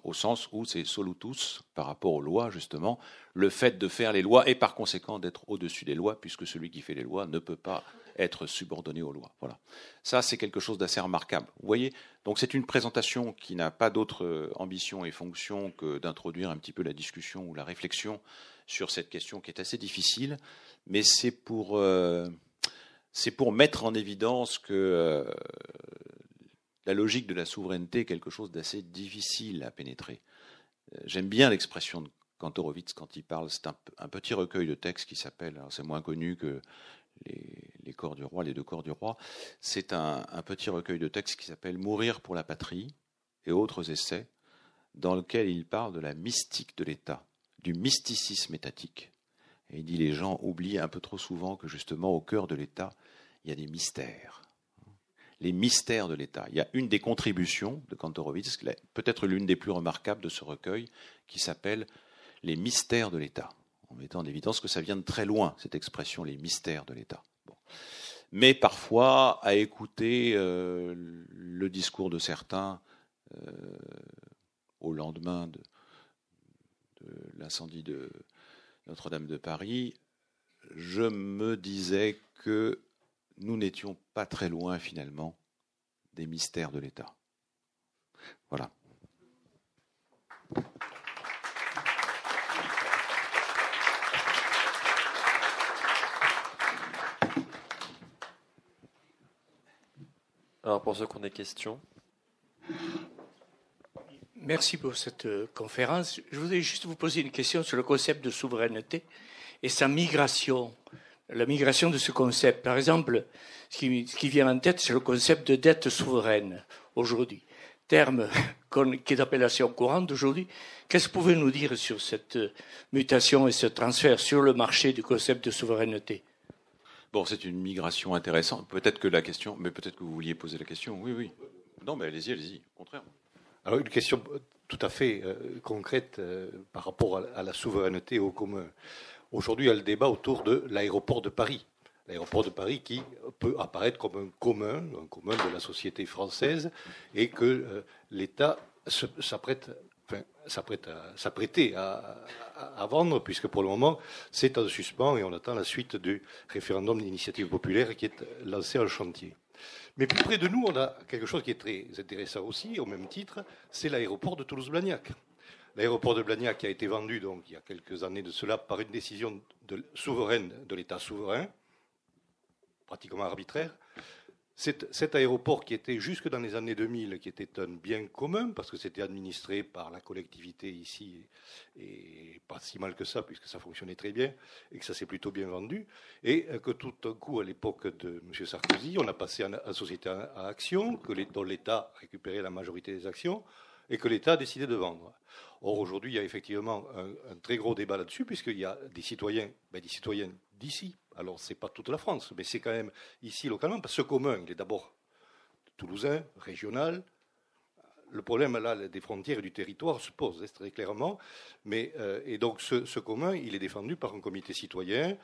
au sens où c'est solutus par rapport aux lois, justement, le fait de faire les lois et par conséquent d'être au-dessus des lois, puisque celui qui fait les lois ne peut pas être subordonné aux lois. Voilà. Ça, c'est quelque chose d'assez remarquable. Vous voyez, donc c'est une présentation qui n'a pas d'autre euh, ambition et fonction que d'introduire un petit peu la discussion ou la réflexion sur cette question qui est assez difficile, mais c'est pour, euh, pour mettre en évidence que euh, la logique de la souveraineté est quelque chose d'assez difficile à pénétrer. Euh, j'aime bien l'expression de Kantorowicz quand il parle, c'est un, petit recueil de textes qui s'appelle, c'est moins connu que les, corps du roi, les deux corps du roi, c'est un, petit recueil de textes qui s'appelle Mourir pour la patrie et autres essais, dans lequel il parle de la mystique de l'État, du mysticisme étatique. Et il dit les gens oublient un peu trop souvent que justement au cœur de l'État, il y a des mystères les mystères de l'État. Il y a une des contributions de Kantorowicz, peut-être l'une des plus remarquables de ce recueil, qui s'appelle Les mystères de l'État, en mettant en évidence que ça vient de très loin, cette expression, les mystères de l'État. Mais parfois, à écouter euh, le discours de certains euh, au lendemain de, de l'incendie de Notre-Dame de Paris, je me disais que nous n'étions pas très loin finalement des mystères de l'État. Voilà. Alors pour ceux qui ont des questions. Merci pour cette euh, conférence. Je voudrais juste vous poser une question sur le concept de souveraineté et sa migration la migration de ce concept. Par exemple, ce qui, vient en tête, c'est le concept de dette souveraine aujourd'hui. Terme qui est d'appellation courante aujourd'hui. Qu'est-ce que vous pouvez nous dire sur cette mutation et ce transfert sur le marché du concept de souveraineté? Bon, c'est une migration intéressante. Peut-être que la question, mais peut-être que vous vouliez poser la question. Oui, oui. Non, mais allez-y, allez-y. Au contraire. Alors, une question tout à fait euh, concrète euh, par rapport à, à, la souveraineté au commun. Aujourd'hui, il y a le débat autour de l'aéroport de Paris. l'aéroport de Paris qui peut apparaître comme un commun, un commun de la société française, et que euh, l'État s'apprête à, à, vendre, puisque pour le moment, c'est en suspens et on attend la suite du référendum d'initiative populaire qui est lancé en chantier. Mais plus près de nous, on a quelque chose qui est très intéressant aussi, au même titre, c'est l'aéroport de Toulouse-Blagnac. L'aéroport de Blagnac a été vendu donc, il y a quelques années de cela par une décision souveraine de l'État souverain, pratiquement arbitraire. Cet, aéroport qui était jusque dans les années 2000, qui était un bien commun, parce que c'était administré par la collectivité ici, et pas si mal que ça, puisque ça fonctionnait très bien, et que ça s'est plutôt bien vendu, et que tout d'un coup, à l'époque de M. Sarkozy, on a passé en, société à, action, que dont l'État récupérait la majorité des actions, et que l'État a décidé de vendre. Or, aujourd'hui, il y a effectivement un, très gros débat là-dessus, puisqu'il y a des citoyens, ben, des citoyens d'ici. Alors, ce n'est pas toute la France, mais c'est quand même ici localement. Parce que ce commun, il est d'abord toulousain, régional. Le problème là, des frontières et du territoire se pose très clairement. Mais, euh, et donc, ce, commun, il est défendu par un comité citoyen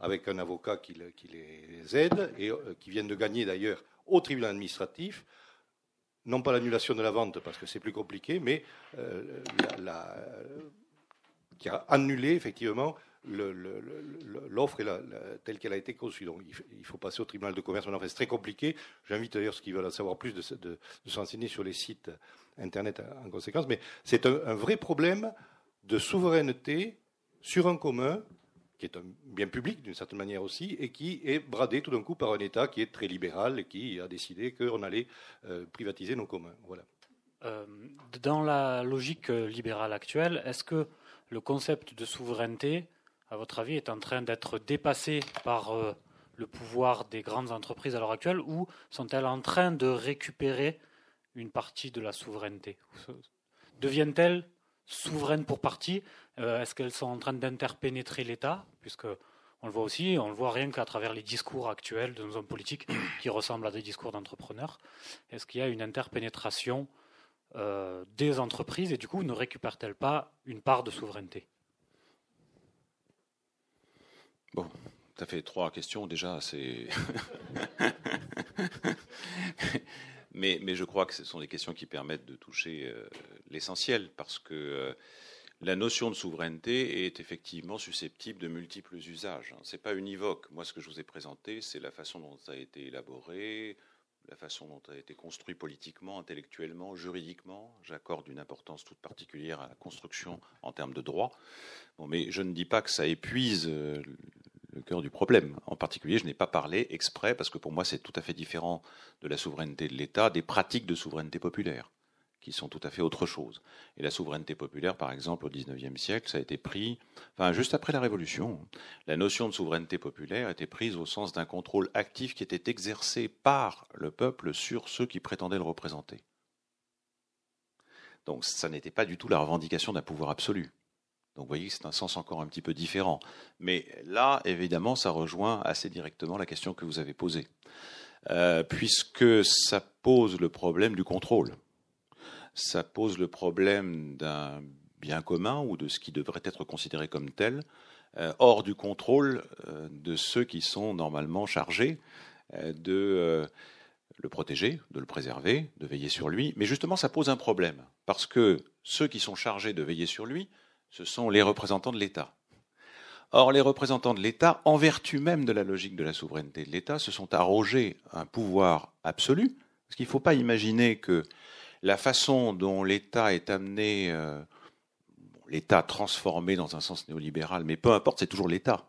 avec un avocat qui, les aide et euh, qui vient de gagner d'ailleurs au tribunal administratif non pas l'annulation de la vente, parce que c'est plus compliqué, mais euh, qui a annulé effectivement l'offre telle qu'elle a été conçue. Donc il faut passer au tribunal de commerce. En fait, c'est très compliqué. J'invite d'ailleurs ceux qui veulent en savoir plus de s'enseigner sur les sites Internet en conséquence. Mais c'est un vrai problème de souveraineté sur un commun qui est un bien public d'une certaine manière aussi, et qui est bradé tout d'un coup par un État qui est très libéral et qui a décidé qu'on allait euh, privatiser nos communs. Voilà. Euh, dans la logique libérale actuelle, est-ce que le concept de souveraineté, à votre avis, est en train d'être dépassé par euh, le pouvoir des grandes entreprises à l'heure actuelle, ou sont-elles en train de récupérer une partie de la souveraineté? Deviennent-elles souveraines pour partie euh, Est-ce qu'elles sont en train d'interpénétrer l'État? Puisque on le voit aussi, on le voit rien qu'à travers les discours actuels de nos hommes politiques qui ressemblent à des discours d'entrepreneurs. Est-ce qu'il y a une interpénétration euh, des entreprises et du coup ne récupèrent-elles pas une part de souveraineté? Bon, tu as fait trois questions déjà, c'est. mais, je crois que ce sont des questions qui permettent de toucher euh, l'essentiel parce que la notion de souveraineté est effectivement susceptible de multiples usages. Ce n'est pas univoque. Moi, ce que je vous ai présenté, c'est la façon dont ça a été élaboré, la façon dont ça a été construit politiquement, intellectuellement, juridiquement. J'accorde une importance toute particulière à la construction en termes de droit. Bon, mais je ne dis pas que ça épuise euh, le cœur du problème. En particulier, je n'ai pas parlé exprès, parce que pour moi, c'est tout à fait différent de la souveraineté de l'État, des pratiques de souveraineté populaire qui sont tout à fait autre chose. Et la souveraineté populaire, par exemple, au XIXe siècle, ça a été pris, enfin, juste après la Révolution, la notion de souveraineté populaire était prise au sens d'un contrôle actif qui était exercé par le peuple sur ceux qui prétendaient le représenter. Donc, ça n'était pas du tout la revendication d'un pouvoir absolu. Donc, vous voyez c'est un sens encore un petit peu différent. Mais là, évidemment, ça rejoint assez directement la question que vous avez posée. Euh, puisque ça pose le problème du contrôle ça pose le problème d'un bien commun ou de ce qui devrait être considéré comme tel, euh, hors du contrôle euh, de ceux qui sont normalement chargés de le protéger, de le préserver, de veiller sur lui. Mais justement, ça pose un problème, parce que ceux qui sont chargés de veiller sur lui, ce sont les représentants de l'État. Or, les représentants de l'État, en vertu même de la logique de la souveraineté de l'État, se sont arrogés un pouvoir absolu, parce qu'il ne faut pas imaginer que la façon dont l'État est amené, euh, l'État transformé dans un sens néolibéral, mais peu importe, c'est toujours l'État.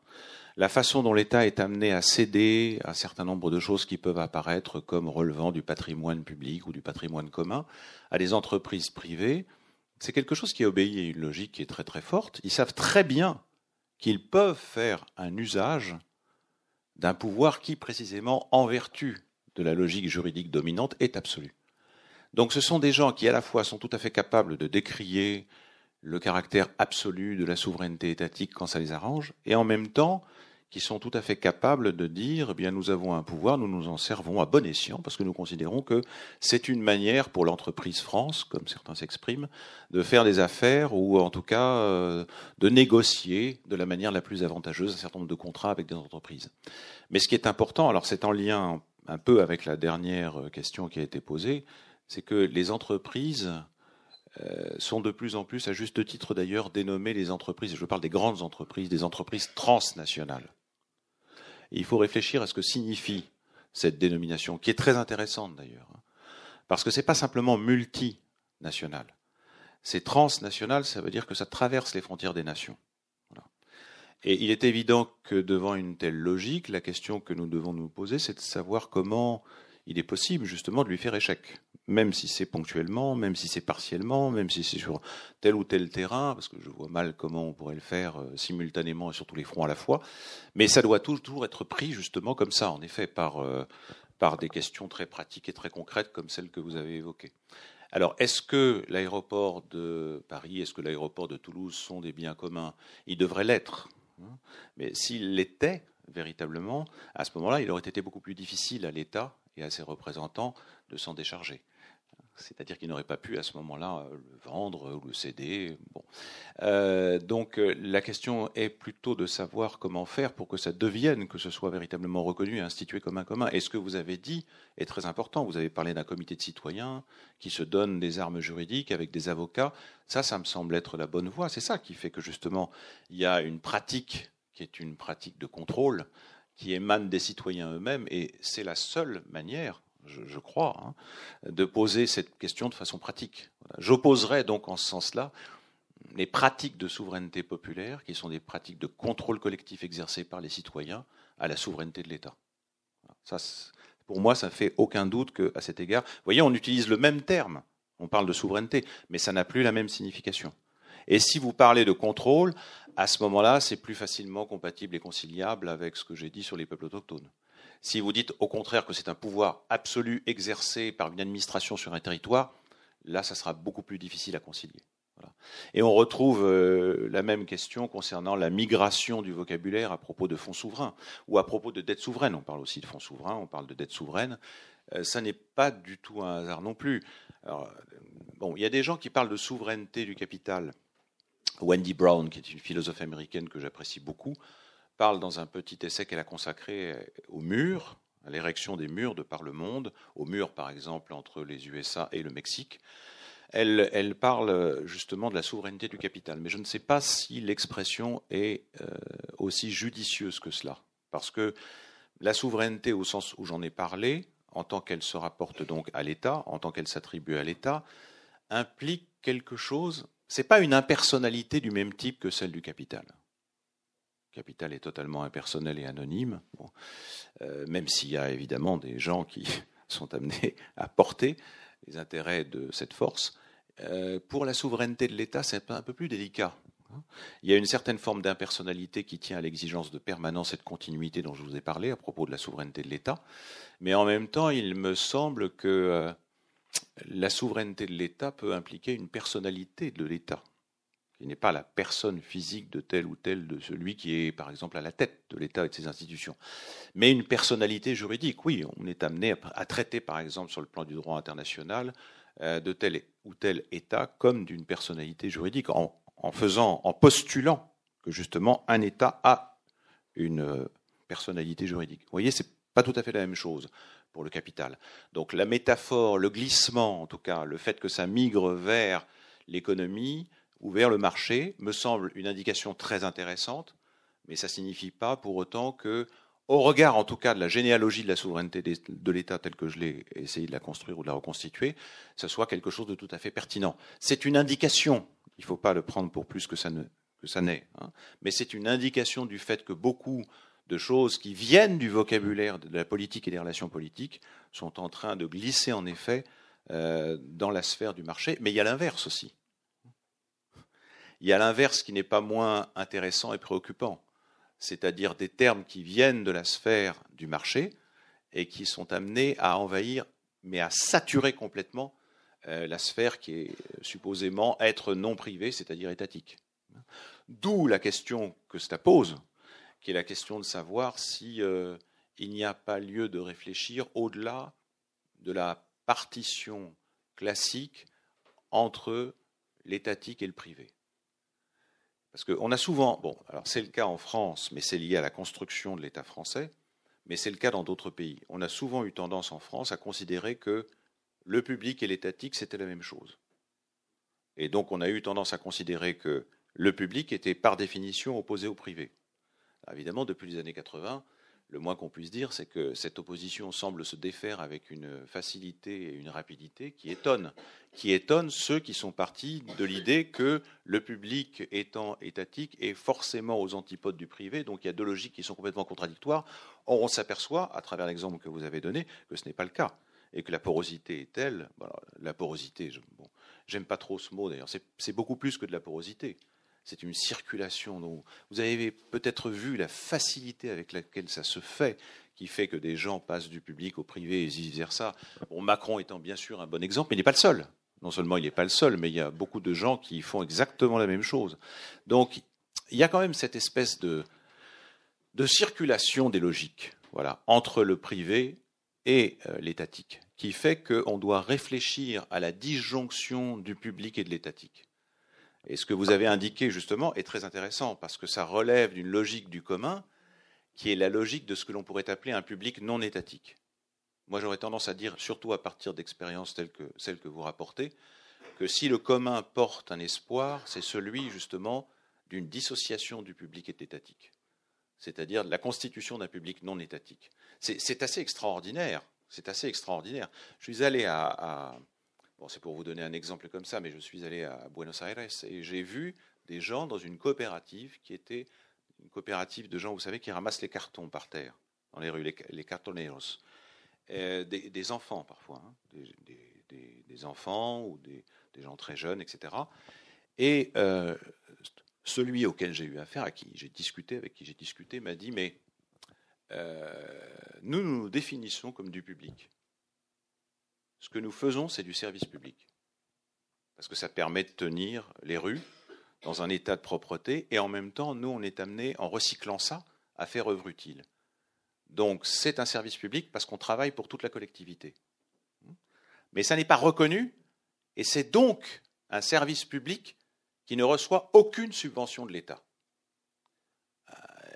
La façon dont l'État est amené à céder un certain nombre de choses qui peuvent apparaître comme relevant du patrimoine public ou du patrimoine commun à des entreprises privées, c'est quelque chose qui obéit à une logique qui est très très forte. Ils savent très bien qu'ils peuvent faire un usage d'un pouvoir qui, précisément, en vertu de la logique juridique dominante, est absolu. Donc ce sont des gens qui à la fois sont tout à fait capables de décrier le caractère absolu de la souveraineté étatique quand ça les arrange, et en même temps qui sont tout à fait capables de dire, eh bien, nous avons un pouvoir, nous nous en servons à bon escient, parce que nous considérons que c'est une manière pour l'entreprise France, comme certains s'expriment, de faire des affaires ou en tout cas euh, de négocier de la manière la plus avantageuse un certain nombre de contrats avec des entreprises. Mais ce qui est important, alors c'est en lien un peu avec la dernière question qui a été posée, c'est que les entreprises euh, sont de plus en plus, à juste titre d'ailleurs, dénommées les entreprises, je parle des grandes entreprises, des entreprises transnationales il faut réfléchir à ce que signifie cette dénomination, qui est très intéressante d'ailleurs. Hein. Parce que ce n'est pas simplement multinational. C'est transnational, ça veut dire que ça traverse les frontières des nations. Et il est évident que devant une telle logique, la question que nous devons nous poser, c'est de savoir comment il est possible justement de lui faire échec même si c'est ponctuellement, même si c'est partiellement, même si c'est sur tel ou tel terrain, parce que je vois mal comment on pourrait le faire euh, simultanément et sur tous les fronts à la fois. Mais ça doit toujours être pris justement comme ça, en effet, par, euh, par des questions très pratiques et très concrètes comme celles que vous avez évoquées. Alors, est-ce que l'aéroport de Paris, est-ce que l'aéroport de Toulouse sont des biens communs? Ils devraient l'être. Hein. Mais s'ils l'étaient véritablement, à ce moment-là, il aurait été beaucoup plus difficile à l'État et à ses représentants de s'en décharger c'est-à-dire qu'il n'aurait pas pu à ce moment-là euh, le vendre ou le céder. Bon. Euh, donc euh, la question est plutôt de savoir comment faire pour que ça devienne, que ce soit véritablement reconnu et institué comme un commun. Et ce que vous avez dit est très important. Vous avez parlé d'un comité de citoyens qui se donne des armes juridiques avec des avocats. Ça, ça me semble être la bonne voie. C'est ça qui fait que justement il y a une pratique qui est une pratique de contrôle qui émane des citoyens eux-mêmes, et c'est la seule manière je, crois, hein, de poser cette question de façon pratique. J'opposerai donc en ce sens-là les pratiques de souveraineté populaire, qui sont des pratiques de contrôle collectif exercées par les citoyens, à la souveraineté de l'État. Pour moi, ça ne fait aucun doute qu'à cet égard, vous voyez, on utilise le même terme, on parle de souveraineté, mais ça n'a plus la même signification. Et si vous parlez de contrôle, à ce moment-là, c'est plus facilement compatible et conciliable avec ce que j'ai dit sur les peuples autochtones. Si vous dites au contraire que c'est un pouvoir absolu exercé par une administration sur un territoire, là, ça sera beaucoup plus difficile à concilier. Et on retrouve euh, la même question concernant la migration du vocabulaire à propos de fonds souverains ou à propos de dette souveraine. On parle aussi de fonds souverains, on parle de dette souveraine. Euh, ça n'est pas du tout un hasard non plus. bon, il y a des gens qui parlent de souveraineté du capital. Wendy Brown, qui est une philosophe américaine que j'apprécie beaucoup, parle dans un petit essai qu'elle a consacré aux murs, à l'érection des murs de par le monde, aux murs par exemple entre les USA et le Mexique. Elle, parle justement de la souveraineté du capital. Mais je ne sais pas si l'expression est euh, aussi judicieuse que cela. Parce que la souveraineté, au sens où j'en ai parlé, en tant qu'elle se rapporte donc à l'État, en tant qu'elle s'attribue à l'État, implique quelque chose. Ce n'est pas une impersonnalité du même type que celle du capital capital est totalement impersonnel et anonyme, euh, même s'il y a évidemment des gens qui sont amenés à porter les intérêts de cette force. Euh, pour la souveraineté de l'État, c'est un peu plus délicat. Il y a une certaine forme d'impersonnalité qui tient à l'exigence de permanence et de continuité dont je vous ai parlé à propos de la souveraineté de l'État. Mais en même temps, il me semble que euh, la souveraineté de l'État peut impliquer une personnalité de l'État qui n'est pas la personne physique de tel ou tel de celui qui est, par exemple, à la tête de l'État et de ses institutions, mais une personnalité juridique. Oui, on est amené à traiter, par exemple, sur le plan du droit international, euh, de tel ou tel État comme d'une personnalité juridique, en, faisant, en postulant que justement un État a une euh, personnalité juridique. Vous voyez, c'est pas tout à fait la même chose pour le capital. Donc la métaphore, le glissement, en tout cas, le fait que ça migre vers l'économie, ou vers le marché me semble une indication très intéressante, mais ça ne signifie pas pour autant que, au regard en tout cas de la généalogie de la souveraineté de l'État telle que je l'ai essayé de la construire ou de la reconstituer, ce soit quelque chose de tout à fait pertinent. C'est une indication, il ne faut pas le prendre pour plus que ça n'est, hein, mais c'est une indication du fait que beaucoup de choses qui viennent du vocabulaire de la politique et des relations politiques sont en train de glisser en effet euh, dans la sphère du marché, mais il y a l'inverse aussi. Il y a l'inverse qui n'est pas moins intéressant et préoccupant, c'est-à-dire des termes qui viennent de la sphère du marché et qui sont amenés à envahir, mais à saturer complètement euh, la sphère qui est supposément être non privée, c'est-à-dire étatique. D'où la question que cela pose, qui est la question de savoir si euh, il n'y a pas lieu de réfléchir au-delà de la partition classique entre l'étatique et le privé. Parce qu'on a souvent, bon, alors c'est le cas en France, mais c'est lié à la construction de l'État français, mais c'est le cas dans d'autres pays. On a souvent eu tendance en France à considérer que le public et l'étatique, c'était la même chose. Et donc on a eu tendance à considérer que le public était par définition opposé au privé. évidemment, depuis les années 80, le moins qu'on puisse dire, c'est que cette opposition semble se défaire avec une facilité et une rapidité qui étonne, qui étonne ceux qui sont partis de l'idée que le public étant étatique est forcément aux antipodes du privé, donc il y a deux logiques qui sont complètement contradictoires. Or, on s'aperçoit, à travers l'exemple que vous avez donné, que ce n'est pas le cas et que la porosité est telle. la porosité, j'aime pas trop ce mot d'ailleurs, c'est beaucoup plus que de la porosité c'est une circulation. dont vous avez peut-être vu la facilité avec laquelle ça se fait, qui fait que des gens passent du public au privé et vice-versa. Bon, Macron étant bien sûr un bon exemple, mais il n'est pas le seul. Non seulement il n'est pas le seul, mais il y a beaucoup de gens qui font exactement la même chose. Donc, il y a quand même cette espèce de, circulation des logiques, voilà, entre le privé et euh, l'étatique, qui fait qu'on doit réfléchir à la disjonction du public et de l'étatique. Et ce que vous avez indiqué justement est très intéressant parce que ça relève d'une logique du commun qui est la logique de ce que l'on pourrait appeler un public non étatique. Moi, j'aurais tendance à dire, surtout à partir d'expériences telles que celles que vous rapportez, que si le commun porte un espoir, c'est celui justement d'une dissociation du public étatique, c'est-à-dire de la constitution d'un public non étatique. C'est assez extraordinaire. C'est assez extraordinaire. Je suis allé à c'est pour vous donner un exemple comme ça, mais je suis allé à Buenos Aires et j'ai vu des gens dans une coopérative qui était une coopérative de gens, vous savez, qui ramassent les cartons par terre dans les rues, les, cartoneros. Des, enfants parfois, hein, des, enfants ou des, gens très jeunes, etc. Et euh, celui auquel j'ai eu affaire, à qui j'ai discuté, avec qui j'ai discuté, m'a dit mais euh, nous nous définissons comme du public. Ce que nous faisons, c'est du service public. Parce que ça permet de tenir les rues dans un état de propreté, et en même temps, nous, on est amené, en recyclant ça, à faire œuvre utile. Donc, c'est un service public parce qu'on travaille pour toute la collectivité. Mais ça n'est pas reconnu, et c'est donc un service public qui ne reçoit aucune subvention de l'État.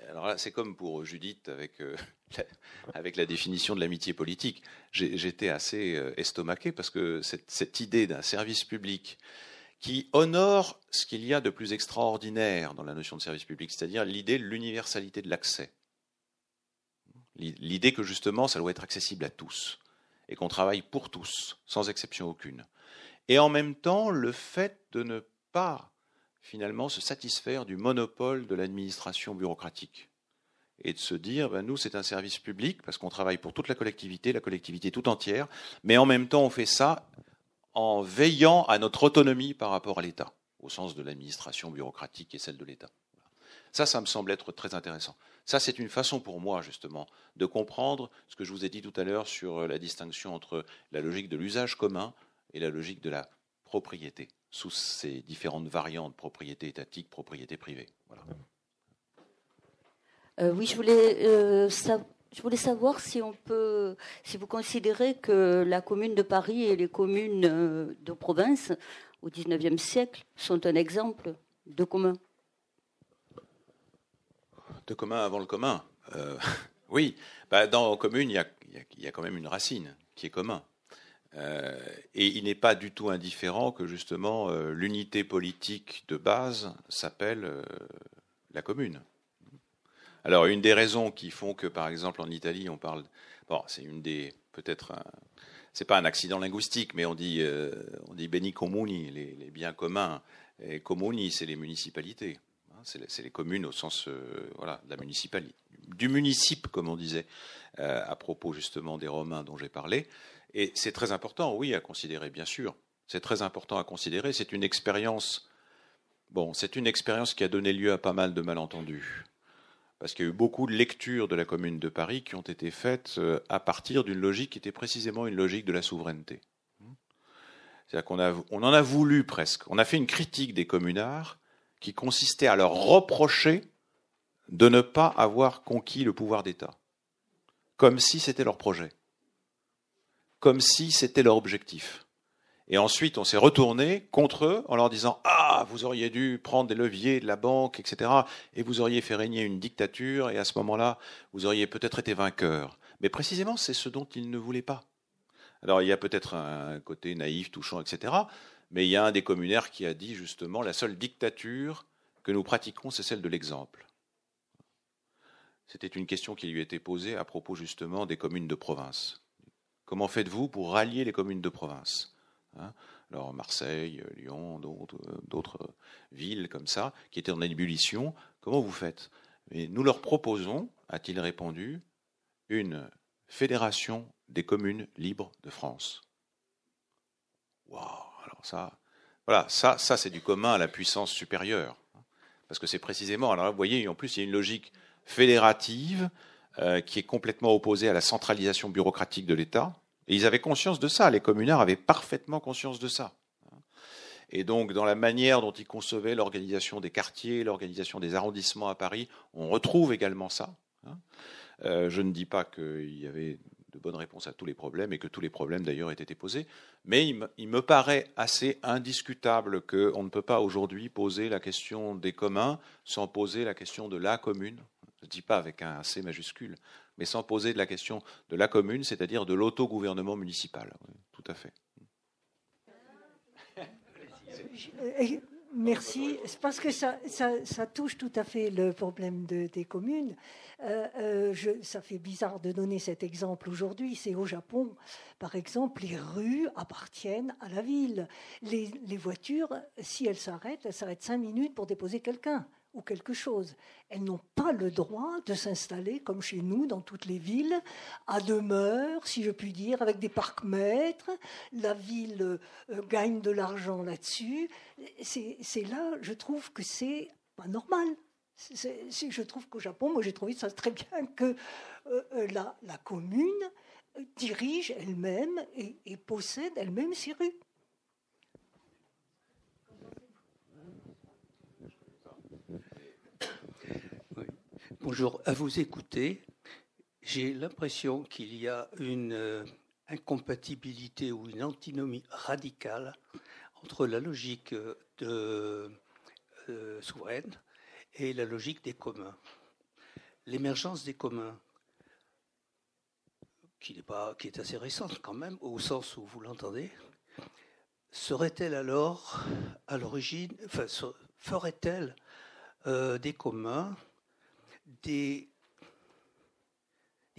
Alors là, c'est comme pour Judith avec, euh, la, définition de l'amitié politique. J'étais assez euh, estomaqué parce que cette idée d'un service public qui honore ce qu'il y a de plus extraordinaire dans la notion de service public, c'est-à-dire l'idée de l'universalité de l'accès. L'idée que justement, ça doit être accessible à tous et qu'on travaille pour tous, sans exception aucune. Et en même temps, le fait de ne pas finalement se satisfaire du monopole de l'administration bureaucratique et de se dire, ben, nous, c'est un service public parce qu'on travaille pour toute la collectivité, la collectivité tout entière, mais en même temps, on fait ça en veillant à notre autonomie par rapport à l'État, au sens de l'administration bureaucratique et celle de l'État. Ça, ça me semble être très intéressant. Ça, c'est une façon pour moi, justement, de comprendre ce que je vous ai dit tout à l'heure sur la distinction entre la logique de l'usage commun et la logique de la propriété sous ces différentes variantes, propriété étatique, propriété privée. Voilà. Euh, oui, je voulais, euh, je voulais savoir si on peut, si vous considérez que la commune de Paris et les communes euh, de province au XIXe siècle sont un exemple de commun. De commun avant le commun. oui, bah, dans commune, il y, y, a, quand même une racine qui est commun. Euh, et il n'est pas du tout indifférent que justement euh, l'unité politique de base s'appelle euh, la commune. Alors une des raisons qui font que par exemple en Italie on parle, bon c'est une des peut-être c'est pas un accident linguistique mais on dit on dit beni comuni les, biens communs. Et comuni c'est les municipalités. Hein, c'est les communes au sens voilà de la municipalité du municipe comme on disait à propos justement des Romains dont j'ai parlé et c'est très important, oui, à considérer, bien sûr. C'est très important à considérer. C'est une expérience. Bon, c'est une expérience qui a donné lieu à pas mal de malentendus. Parce qu'il y a eu beaucoup de lectures de la Commune de Paris qui ont été faites euh, à partir d'une logique qui était précisément une logique de la souveraineté. C'est-à-dire qu'on on en a voulu presque. On a fait une critique des communards qui consistait à leur reprocher de ne pas avoir conquis le pouvoir d'État, comme si c'était leur projet, comme si c'était leur objectif. Et ensuite, on s'est retourné contre eux en leur disant Ah, vous auriez dû prendre des leviers de la banque, etc. Et vous auriez fait régner une dictature, et à ce moment-là, vous auriez peut-être été vainqueur. Mais précisément, c'est ce dont ils ne voulaient pas. Alors, il y a peut-être un côté naïf, touchant, etc. Mais il y a un des communaires qui a dit justement La seule dictature que nous pratiquons, c'est celle de l'exemple. C'était une question qui lui était posée à propos justement des communes de province. Comment faites-vous pour rallier les communes de province Hein? Alors Marseille, Lyon, d'autres villes comme ça, qui étaient en ébullition, comment vous faites? Nous leur proposons, a-t-il répondu, une fédération des communes libres de France. Waouh Alors ça, voilà, ça, ça c'est du commun à la puissance supérieure. Hein. Parce que c'est précisément, alors vous voyez, en plus il y a une logique fédérative euh, qui est complètement opposée à la centralisation bureaucratique de l'État. Et ils avaient conscience de ça, les communards avaient parfaitement conscience de ça. Et donc, dans la manière dont ils concevaient l'organisation des quartiers, l'organisation des arrondissements à Paris, on retrouve également ça. Euh, je ne dis pas qu'il y avait de bonnes réponses à tous les problèmes et que tous les problèmes d'ailleurs aient été posés, mais il me paraît assez indiscutable qu'on ne peut pas aujourd'hui poser la question des communs sans poser la question de la commune. Je ne dis pas avec un C majuscule, mais sans poser de la question de la commune, c'est-à-dire de l'autogouvernement municipal. tout à fait. Merci. C'est parce que ça, touche tout à fait le problème des communes. Euh, euh, ça fait bizarre de donner cet exemple aujourd'hui. C'est au Japon, par exemple, les rues appartiennent à la ville. Les voitures, si elles s'arrêtent, elles s'arrêtent cinq minutes pour déposer quelqu'un quelque chose. Elles n'ont pas le droit de s'installer comme chez nous dans toutes les villes, à demeure, si je puis dire, avec des parcs-mètres. La ville euh, gagne de l'argent là-dessus. C'est là, je trouve que c'est pas normal. je trouve qu'au Japon, moi j'ai trouvé ça très bien que euh, euh, la, commune dirige elle-même et possède elle-même ses rues. Bonjour, à vous écouter, j'ai l'impression qu'il y a une euh, incompatibilité ou une antinomie radicale entre la logique de, euh, souveraine et la logique des communs. L'émergence des communs, qui, n'est pas, qui est assez récente quand même, au sens où vous l'entendez, serait-elle alors à l'origine, enfin, ferait-elle euh, des communs des,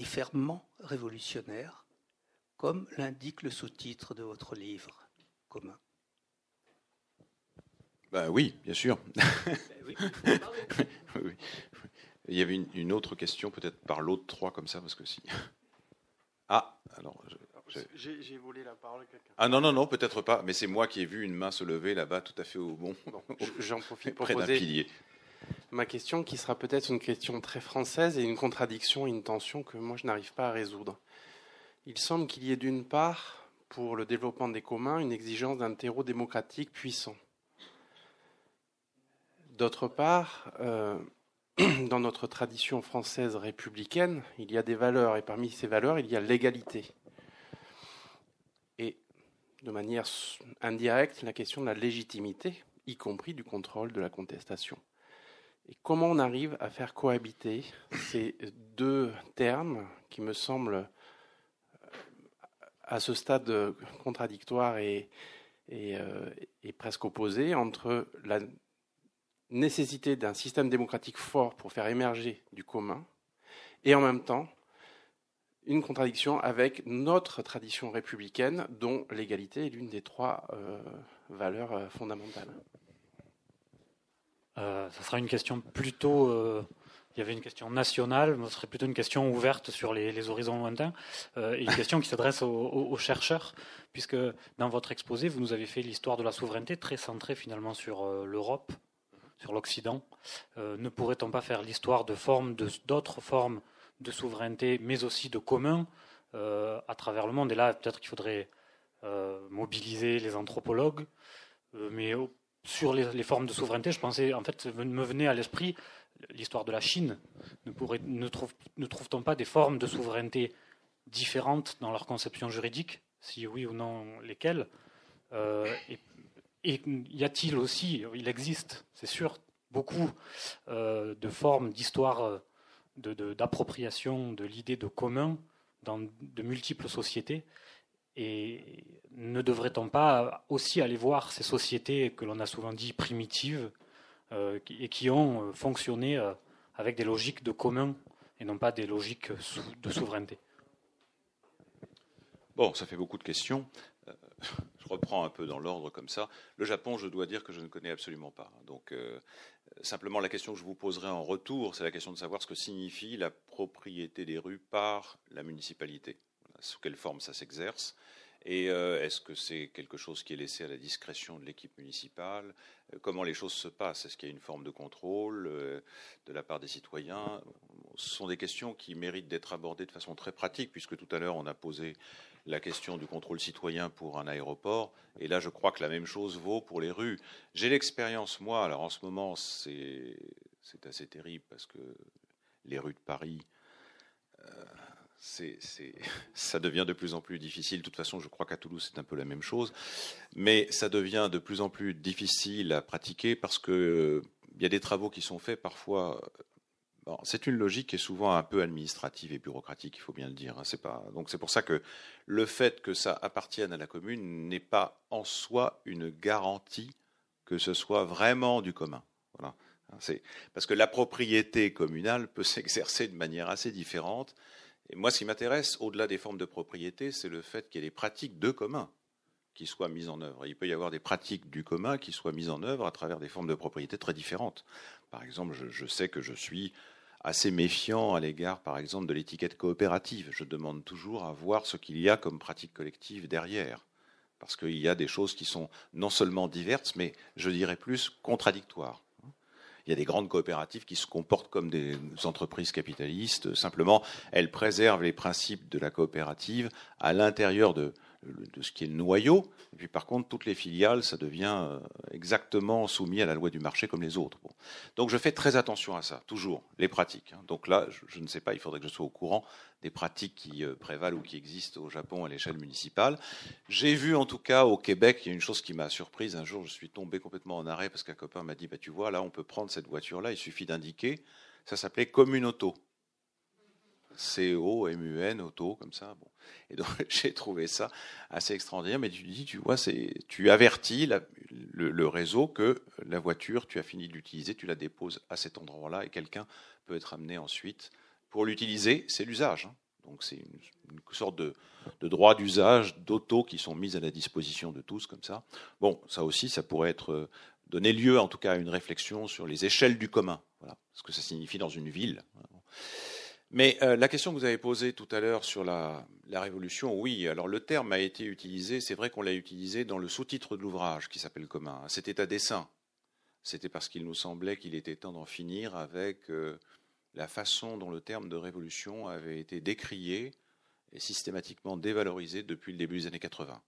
ferments révolutionnaires, comme l'indique le sous-titre de votre livre commun. Ben oui, bien sûr. Ben Il y avait une, autre question, peut-être par l'autre trois comme ça, parce que si. Ah, alors. J'ai volé la parole à quelqu'un. Ah non, non, non, peut-être pas, mais c'est moi qui ai vu une main se lever là-bas, tout à fait au bon. J'en profite pour poser pilier ma question qui sera peut-être une question très française et une contradiction, une tension que moi je n'arrive pas à résoudre. Il semble qu'il y ait d'une part, pour le développement des communs, une exigence d'un terreau démocratique puissant. D'autre part, euh, dans notre tradition française républicaine, il y a des valeurs, et parmi ces valeurs, il y a l'égalité. Et de manière indirecte, la question de la légitimité, y compris du contrôle de la contestation. Et comment on arrive à faire cohabiter ces deux termes qui me semblent euh, à ce stade contradictoires et, euh, et, presque opposés entre la nécessité d'un système démocratique fort pour faire émerger du commun et en même temps une contradiction avec notre tradition républicaine dont l'égalité est l'une des trois euh, valeurs fondamentales. Euh, ça sera une question plutôt. Euh, il y avait une question nationale, ce serait plutôt une question ouverte sur les, horizons lointains, euh, et une question qui s'adresse aux, chercheurs, puisque dans votre exposé, vous nous avez fait l'histoire de la souveraineté très centrée finalement sur l'Europe, sur l'Occident. ne pourrait-on pas faire l'histoire de formes, d'autres formes de souveraineté, mais aussi de communs à travers le monde? Et là, peut-être qu'il faudrait mobiliser les anthropologues, mais sur les, formes de souveraineté, je pensais, en fait, me venait à l'esprit l'histoire de la Chine. Ne, ne, trouve, ne trouve-t-on pas des formes de souveraineté différentes dans leur conception juridique Si oui ou non, lesquelles euh, et, y a-t-il aussi, il existe, c'est sûr, beaucoup euh, de formes d'histoire d'appropriation de l'idée de commun dans de multiples sociétés et ne devrait-on pas aussi aller voir ces sociétés que l'on a souvent dit primitives euh, et qui ont euh, fonctionné euh, avec des logiques de commun et non pas des logiques de souveraineté? Bon, ça fait beaucoup de questions. Je reprends un peu dans l'ordre comme ça. Le Japon, je dois dire que je ne connais absolument pas. Donc, simplement, la question que je vous poserai en retour, c'est la question de savoir ce que signifie la propriété des rues par la municipalité. Sous quelle forme ça s'exerce. Et euh, est-ce que c'est quelque chose qui est laissé à la discrétion de l'équipe municipale? Euh, Comment les choses se passent? Est-ce qu'il y a une forme de contrôle euh, de la part des citoyens? Ce sont des questions qui méritent d'être abordées de façon très pratique, puisque tout à l'heure on a posé la question du contrôle citoyen pour un aéroport, et là je crois que la même chose vaut pour les rues. J'ai l'expérience, moi, alors en ce moment c'est assez terrible, parce que les rues de Paris ça devient de plus en plus difficile. De toute façon, je crois qu'à Toulouse, c'est un peu la même chose. Mais ça devient de plus en plus difficile à pratiquer parce qu'il euh, y a des travaux qui sont faits parfois. c'est une logique qui est souvent un peu administrative et bureaucratique, il faut bien le dire. Hein. C'est donc c'est pour ça que le fait que ça appartienne à la commune n'est pas en soi une garantie que ce soit vraiment du commun. Parce que la propriété communale peut s'exercer de manière assez différente et moi, ce qui m'intéresse, au-delà des formes de propriété, c'est le fait qu'il y ait des pratiques de commun qui soient mises en œuvre. Il peut y avoir des pratiques du commun qui soient mises en œuvre à travers des formes de propriété très différentes. Par exemple, je, sais que je suis assez méfiant à l'égard, par exemple, de l'étiquette coopérative. Je demande toujours à voir ce qu'il y a comme pratique collective derrière. Parce qu'il y a des choses qui sont non seulement diverses, mais je dirais plus contradictoires. Il y a des grandes coopératives qui se comportent comme des entreprises capitalistes. Simplement, elles préservent les principes de la coopérative à l'intérieur de, de ce qui est le noyau. Et puis par contre, toutes les filiales, ça devient euh, exactement soumis à la loi du marché comme les autres. Donc je fais très attention à ça, toujours, les pratiques. Hein. Donc là, je, ne sais pas, il faudrait que je sois au courant des pratiques qui euh, prévalent ou qui existent au Japon à l'échelle municipale. J'ai vu en tout cas au Québec, il y a une chose qui m'a surprise. Un jour, je suis tombé complètement en arrêt parce qu'un copain m'a dit, bah, tu vois, là, on peut prendre cette voiture-là, il suffit d'indiquer. Ça s'appelait Commune Auto. C-O-M-U-N, auto, comme ça. Bon. Et donc, j'ai trouvé ça assez extraordinaire. Mais tu dis, tu vois, c'est, tu avertis le, réseau que la voiture, tu as fini de l'utiliser, tu la déposes à cet endroit-là et quelqu'un peut être amené ensuite pour l'utiliser. C'est l'usage. Hein. Donc, c'est une, sorte de, droit d'usage d'auto qui sont mis à la disposition de tous, comme ça. Bon, ça aussi, ça pourrait être euh, donner lieu, en tout cas, à une réflexion sur les échelles du commun. Voilà, ce que ça signifie dans une ville. Mais euh, la question que vous avez posée tout à l'heure sur la, révolution, oui, alors le terme a été utilisé, c'est vrai qu'on l'a utilisé dans le sous-titre de l'ouvrage qui s'appelle commun. C'était à dessein. C'était parce qu'il nous semblait qu'il était temps d'en finir avec euh, la façon dont le terme de révolution avait été décrié et systématiquement dévalorisé depuis le début des années 80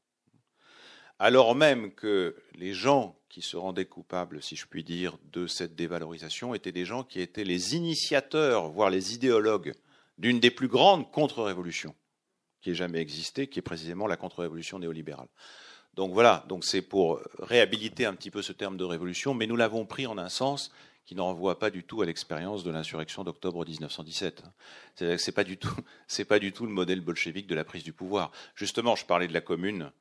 alors même que les gens qui se rendaient coupables, si je puis dire, de cette dévalorisation étaient des gens qui étaient les initiateurs, voire les idéologues d'une des plus grandes contre-révolutions qui ait jamais existé, qui est précisément la contre-révolution néolibérale. Donc voilà, donc c'est pour réhabiliter un petit peu ce terme de révolution, mais nous l'avons pris en un sens qui ne renvoie pas du tout à l'expérience de l'insurrection d'octobre 1917. C'est-à-dire que c'est pas pas du tout le modèle bolchevique de la prise du pouvoir. Justement, je parlais de la commune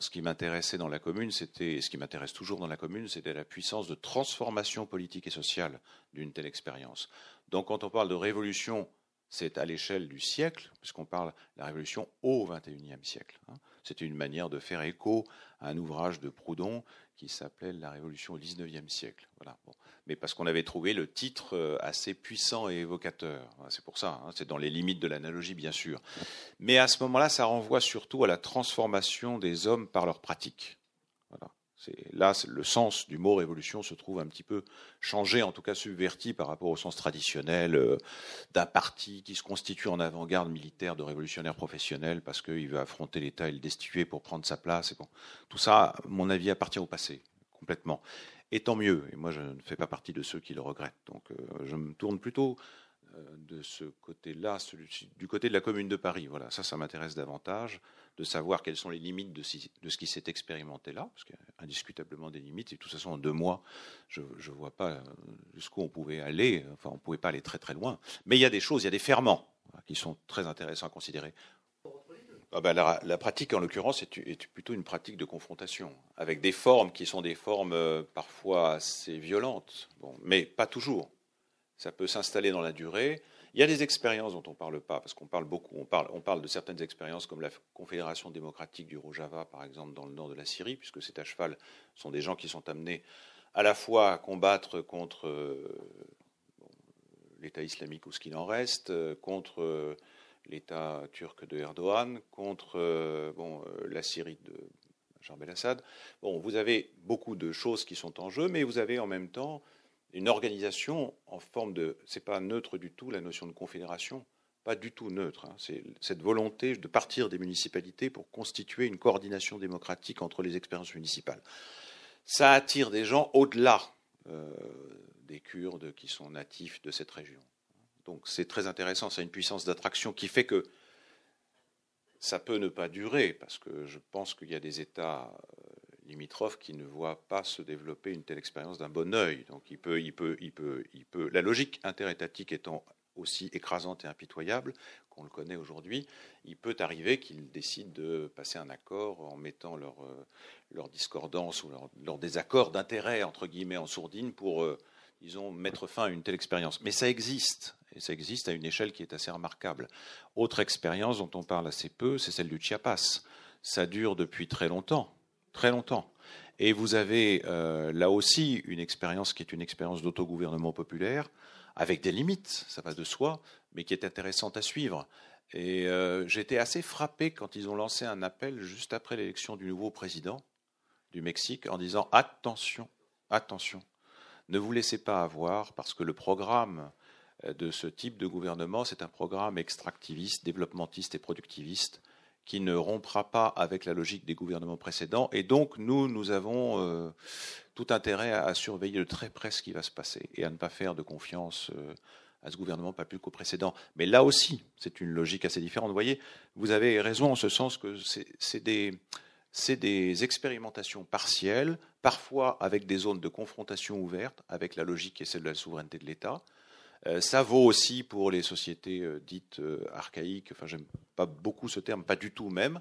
ce qui m'intéressait dans la commune, c'était, ce qui m'intéresse toujours dans la commune, c'était la puissance de transformation politique et sociale d'une telle expérience. Donc, quand on parle de révolution, c'est à l'échelle du siècle, puisqu'on parle de la révolution au XXIe siècle. Hein. C'était une manière de faire écho à un ouvrage de Proudhon qui s'appelait La Révolution au XIXe siècle. Voilà. Mais parce qu'on avait trouvé le titre euh, assez puissant et évocateur. C'est pour ça, hein. c'est dans les limites de l'analogie, bien sûr. Mais à ce moment-là, ça renvoie surtout à la transformation des hommes par leur pratique. Là, le sens du mot révolution se trouve un petit peu changé, en tout cas subverti par rapport au sens traditionnel euh, d'un parti qui se constitue en avant-garde militaire de révolutionnaires professionnels parce qu'il veut affronter l'État et le destituer pour prendre sa place. Et tout ça, mon avis, appartient au passé complètement. Et tant mieux. Et moi, je ne fais pas partie de ceux qui le regrettent. Donc, je me tourne plutôt de ce côté-là, du côté de la Commune de Paris. Voilà, ça, ça m'intéresse davantage de savoir quelles sont les limites de, ce qui s'est expérimenté là, parce qu'il y a indiscutablement des limites. Et de toute façon, en deux mois, je ne vois pas jusqu'où on pouvait aller. Enfin, on ne pouvait pas aller très très loin. Mais il y a des choses, il y a des ferments qui sont très intéressants à considérer. Ah ben, la, pratique, en l'occurrence, est, plutôt une pratique de confrontation, avec des formes qui sont des formes euh, parfois assez violentes, mais pas toujours. Ça peut s'installer dans la durée. Il y a des expériences dont on ne parle pas, parce qu'on parle beaucoup. On parle, de certaines expériences comme la Confédération démocratique du Rojava, par exemple, dans le nord de la Syrie, puisque c'est à cheval sont des gens qui sont amenés à la fois à combattre contre euh, l'État islamique ou ce qu'il en reste, euh, contre euh, l'État turc de Erdogan, contre bon, la Syrie de Jean el-Assad. Bon, vous avez beaucoup de choses qui sont en jeu, mais vous avez en même temps une organisation en forme de. C'est pas neutre du tout la notion de confédération, pas du tout neutre. Hein. C'est cette volonté de partir des municipalités pour constituer une coordination démocratique entre les expériences municipales. Ça attire des gens au-delà euh, des Kurdes qui sont natifs de cette région. Donc c'est très intéressant, ça a une puissance d'attraction qui fait que ça peut ne pas durer, parce que je pense qu'il y a des États euh, limitrophes qui ne voient pas se développer une telle expérience d'un bon œil. Donc il peut, il peut, il peut, il peut. La logique interétatique étant aussi écrasante et impitoyable qu'on le connaît aujourd'hui, il peut arriver qu'ils décident de passer un accord en mettant leur, euh, discordance ou leur, leur désaccord d'intérêt, entre guillemets, en sourdine pour, euh, disons, mettre fin à une telle expérience. Mais ça existe, et ça existe à une échelle qui est assez remarquable. Autre expérience dont on parle assez peu, c'est celle du Chiapas. Ça dure depuis très longtemps très longtemps. Et vous avez euh, là aussi une expérience qui est une expérience d'autogouvernement populaire, avec des limites, ça va de soi, mais qui est intéressante à suivre. Et euh, j'étais assez frappé quand ils ont lancé un appel juste après l'élection du nouveau président du Mexique en disant attention, attention, ne vous laissez pas avoir parce que le programme euh, de ce type de gouvernement, c'est un programme extractiviste, développementiste et productiviste qui ne rompra pas avec la logique des gouvernements précédents. Et donc, nous, nous avons euh, tout intérêt à, surveiller de très près ce qui va se passer et à ne pas faire de confiance euh, à ce gouvernement, pas plus qu'au précédent. Mais là aussi, c'est une logique assez différente. Vous voyez, vous avez raison en ce sens que c'est des, expérimentations partielles, parfois avec des zones de confrontation ouvertes, avec la logique qui est celle de la souveraineté de l'État, euh, ça vaut aussi pour les sociétés dites archaïques. Enfin, j'aime pas beaucoup ce terme, pas du tout même.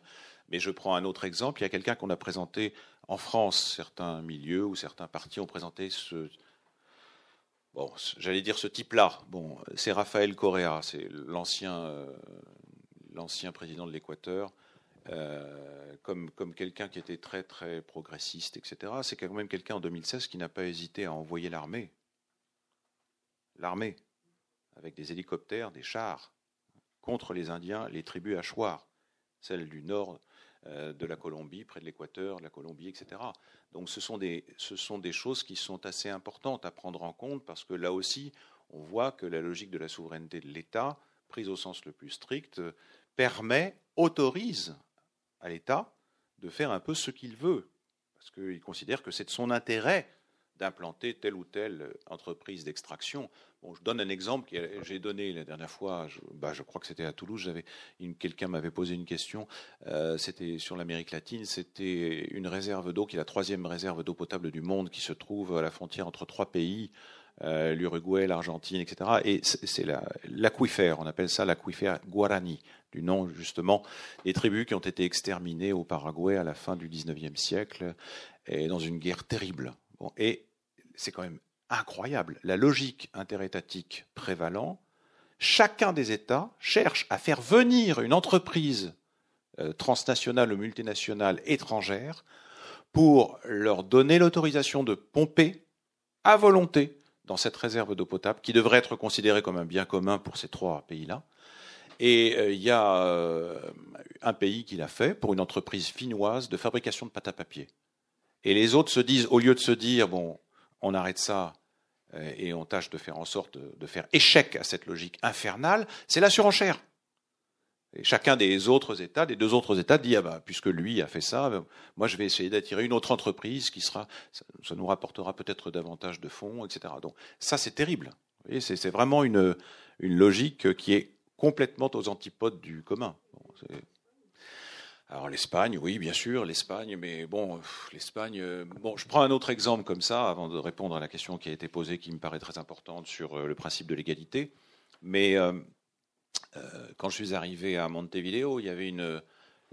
Mais je prends un autre exemple. Il y a quelqu'un qu'on a présenté en France, certains milieux ou certains partis ont présenté ce, bon, j'allais dire ce type-là. Bon, c'est Raphaël Correa, c'est l'ancien, l'ancien président de l'Équateur, comme, comme quelqu'un qui était très très progressiste, etc. C'est quand même quelqu'un en 2016 qui n'a pas hésité à envoyer l'armée, l'armée avec des hélicoptères, des chars, contre les Indiens, les tribus Achuar, celles du nord euh, de la Colombie, près de l'équateur, la Colombie, etc. Donc ce sont, des, ce sont des choses qui sont assez importantes à prendre en compte parce que là aussi, on voit que la logique de la souveraineté de l'État, prise au sens le plus strict, permet, autorise à l'État de faire un peu ce qu'il veut, parce qu'il considère que c'est de son intérêt d'implanter telle ou telle entreprise d'extraction. Bon, je donne un exemple que j'ai donné la dernière fois. Je, bah, crois que c'était à Toulouse. Quelqu'un m'avait posé une question. Euh, c'était sur l'Amérique latine. C'était une réserve d'eau qui est la troisième réserve d'eau potable du monde, qui se trouve à la frontière entre trois pays. Euh, l'Uruguay, l'Argentine, etc. Et c'est l'aquifère, on appelle ça l'aquifère Guarani, du nom justement des tribus qui ont été exterminées au Paraguay à la fin du 19e siècle, et dans une guerre terrible. Et c'est quand même incroyable. La logique interétatique prévalant, chacun des États cherche à faire venir une entreprise euh, transnationale ou multinationale étrangère pour leur donner l'autorisation de pomper à volonté dans cette réserve d'eau potable qui devrait être considérée comme un bien commun pour ces trois pays-là. Et euh, il y a euh, un pays qui l'a fait pour une entreprise finnoise de fabrication de pâte à papier. Et les autres se disent, au lieu de se dire, bon, on arrête ça euh, et on tâche de faire en sorte de, faire échec à cette logique infernale, c'est la surenchère. Et chacun des autres États, des deux autres États, dit ah bah, puisque lui a fait ça, ben, moi je vais essayer d'attirer une autre entreprise qui sera, ça, nous rapportera peut-être davantage de fonds, etc. Donc ça c'est terrible. C'est vraiment une, une logique qui est complètement aux antipodes du commun. Alors l'Espagne, oui, bien sûr, l'Espagne, mais bon, l'Espagne. Euh, bon, je prends un autre exemple comme ça avant de répondre à la question qui a été posée, qui me paraît très importante sur euh, le principe de l'égalité. Mais euh, quand je suis arrivé à Montevideo, il y avait une,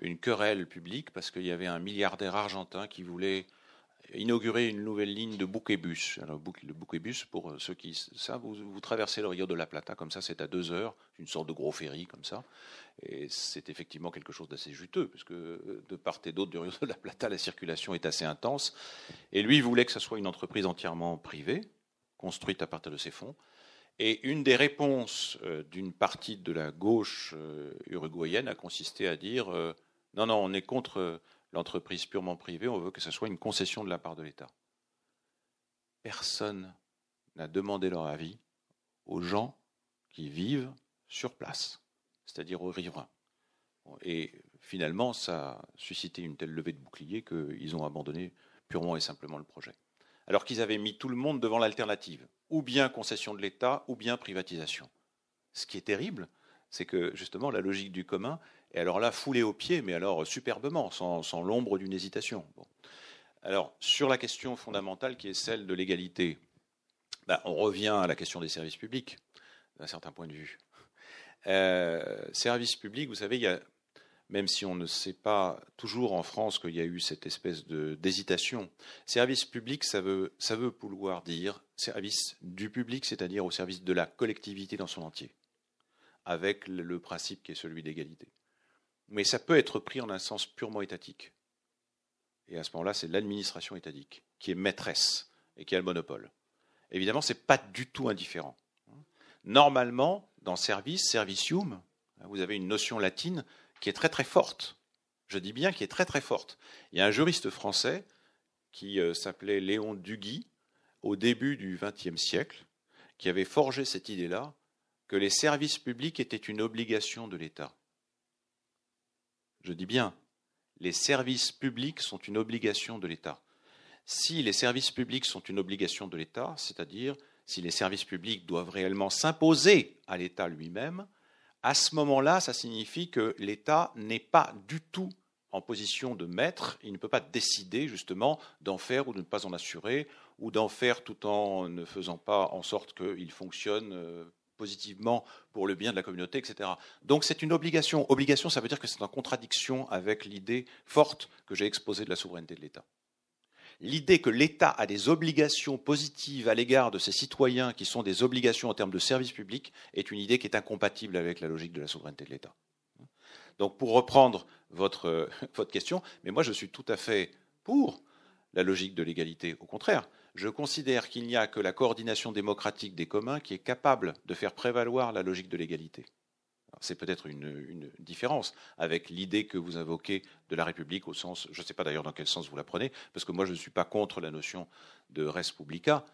une querelle publique parce qu'il y avait un milliardaire argentin qui voulait inaugurer une nouvelle ligne de bouquet-bus. Alors, le bouquet-bus, pour euh, ceux qui savent, vous, traversez le Rio de la Plata, comme ça, c'est à deux heures, une sorte de gros ferry, comme ça. Et c'est effectivement quelque chose d'assez juteux, puisque euh, de part et d'autre du Rio de la Plata, la circulation est assez intense. Et lui voulait que ce soit une entreprise entièrement privée, construite à partir de ses fonds. Et une des réponses euh, d'une partie de la gauche uruguayenne a consisté à dire non, non, on est contre l'entreprise purement privée, on veut que ce soit une concession de la part de l'État. Personne n'a demandé leur avis aux gens qui vivent sur place, c'est-à-dire aux riverains. Et finalement, ça a suscité une telle levée de bouclier qu'ils ont abandonné purement et simplement le projet. Alors qu'ils avaient mis tout le monde devant l'alternative, ou bien concession de l'État, ou bien privatisation. Ce qui est terrible, c'est que justement la logique du commun, et alors là, foulé au pied, mais alors superbement, sans, l'ombre d'une hésitation. Alors, sur la question fondamentale qui est celle de l'égalité, ben, on revient à la question des services publics, d'un certain point de vue. Euh, services publics, vous savez, il y a, même si on ne sait pas toujours en France qu'il y a eu cette espèce d'hésitation, service public, ça veut, ça veut pouvoir dire service du public, c'est-à-dire au service de la collectivité dans son entier, avec le principe qui est celui d'égalité mais ça peut être pris en un sens purement étatique. Et à ce moment-là, c'est l'administration étatique qui est maîtresse et qui a le monopole. Évidemment, ce n'est pas du tout indifférent. Normalement, dans service, servicium, vous avez une notion latine qui est très très forte. Je dis bien qui est très très forte. Il y a un juriste français qui euh, s'appelait Léon Duguy, au début du XXe siècle, qui avait forgé cette idée-là, que les services publics étaient une obligation de l'État. Je dis bien, les services publics sont une obligation de l'État. Si les services publics sont une obligation de l'État, c'est-à-dire si les services publics doivent réellement s'imposer à l'État lui-même, à ce moment-là, ça signifie que l'État n'est pas du tout en position de maître, il ne peut pas décider justement d'en faire ou de ne pas en assurer, ou d'en faire tout en ne faisant pas en sorte qu'il fonctionne euh, positivement pour le bien de la communauté, etc. Donc c'est une obligation. Obligation, ça veut dire que c'est en contradiction avec l'idée forte que j'ai exposée de la souveraineté de l'État. L'idée que l'État a des obligations positives à l'égard de ses citoyens qui sont des obligations en termes de services publics est une idée qui est incompatible avec la logique de la souveraineté de l'État. Donc pour reprendre votre, votre question, mais moi je suis tout à fait pour la logique de l'égalité. Au contraire, je considère qu'il n'y a que la coordination démocratique des communs qui est capable de faire prévaloir la logique de l'égalité. C'est peut-être une, différence avec l'idée que vous invoquez de la République au sens, je ne sais pas d'ailleurs dans quel sens vous la prenez, parce que moi je ne suis pas contre la notion de res publica,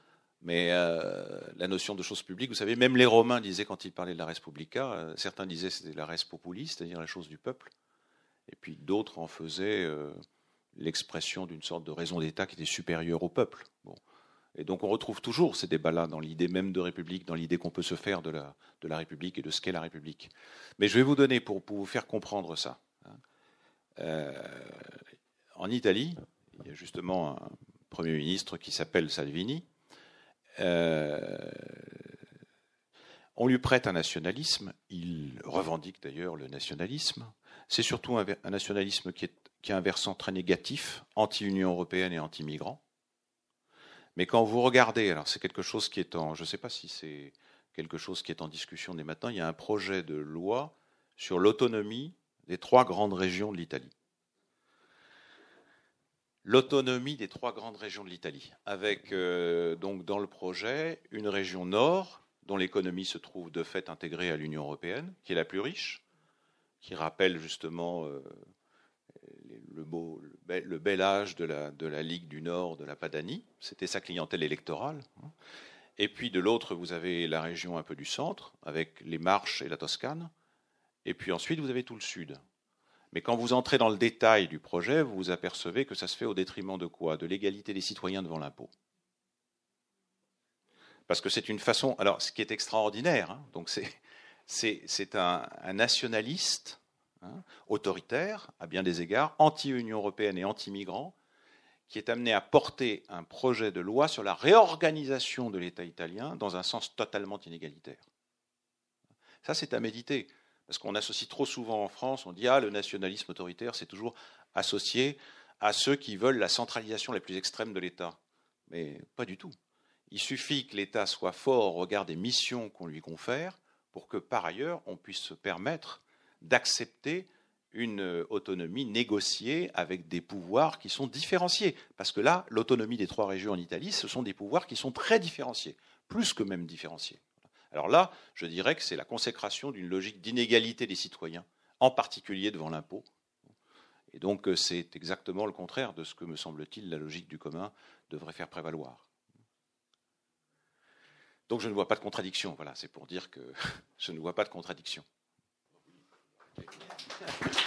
mais euh, la notion de chose publique, vous savez, même les Romains disaient quand ils parlaient de la res publica, euh, certains disaient c'était la res populi, c'est-à-dire la chose du peuple, et puis d'autres en faisaient euh, l'expression d'une sorte de raison d'État qui était supérieure au peuple. Bon. Et donc on retrouve toujours ces débats-là dans l'idée même de République, dans l'idée qu'on peut se faire de la, de la République et de ce qu'est la République. Mais je vais vous donner, pour, pour vous faire comprendre ça, hein, euh, en Italie, il y a justement un Premier ministre qui s'appelle Salvini. Euh, on lui prête un nationalisme, il revendique d'ailleurs le nationalisme. C'est surtout un, un nationalisme qui, est, qui a un versant très négatif, anti-Union européenne et anti-migrants. Mais quand vous regardez, alors c'est quelque chose qui est en, je ne sais pas si c'est quelque chose qui est en discussion dès maintenant, il y a un projet de loi sur l'autonomie des trois grandes régions de l'Italie. L'autonomie des trois grandes régions de l'Italie, avec euh, donc dans le projet une région nord dont l'économie se trouve de fait intégrée à l'Union européenne, qui est la plus riche, qui rappelle justement euh, le, beau, le, bel, âge de la, de la, Ligue du Nord, de la Padanie. C'était sa clientèle électorale. Et puis de l'autre, vous avez la région un peu du centre, avec les Marches et la Toscane. et puis ensuite vous avez tout le sud. Mais quand vous entrez dans le détail du projet, vous vous apercevez que ça se fait au détriment de quoi? De l'égalité des citoyens devant l'impôt. Parce que c'est une façon. Alors, ce qui est extraordinaire, hein, donc c'est un, nationaliste hein, autoritaire, à bien des égards, anti-Union européenne et anti-migrant, qui est amené à porter un projet de loi sur la réorganisation de l'État italien dans un sens totalement inégalitaire. Ça, c'est à méditer. Parce qu'on associe trop souvent en France, on dit ah le nationalisme autoritaire, c'est toujours associé à ceux qui veulent la centralisation la plus extrême de l'État. Mais pas du tout. Il suffit que l'État soit fort au regard des missions qu'on lui confère pour que par ailleurs on puisse se permettre d'accepter une autonomie négociée avec des pouvoirs qui sont différenciés. Parce que là, l'autonomie des trois régions en Italie, ce sont des pouvoirs qui sont très différenciés, plus que même différenciés. Alors là, je dirais que c'est la consécration d'une logique d'inégalité des citoyens, en particulier devant l'impôt. Et donc euh, c'est exactement le contraire de ce que, me semble-t-il, la logique du commun devrait faire prévaloir. Donc je ne vois pas de contradiction. Voilà, c'est pour dire que je ne vois pas de contradiction. Thank you.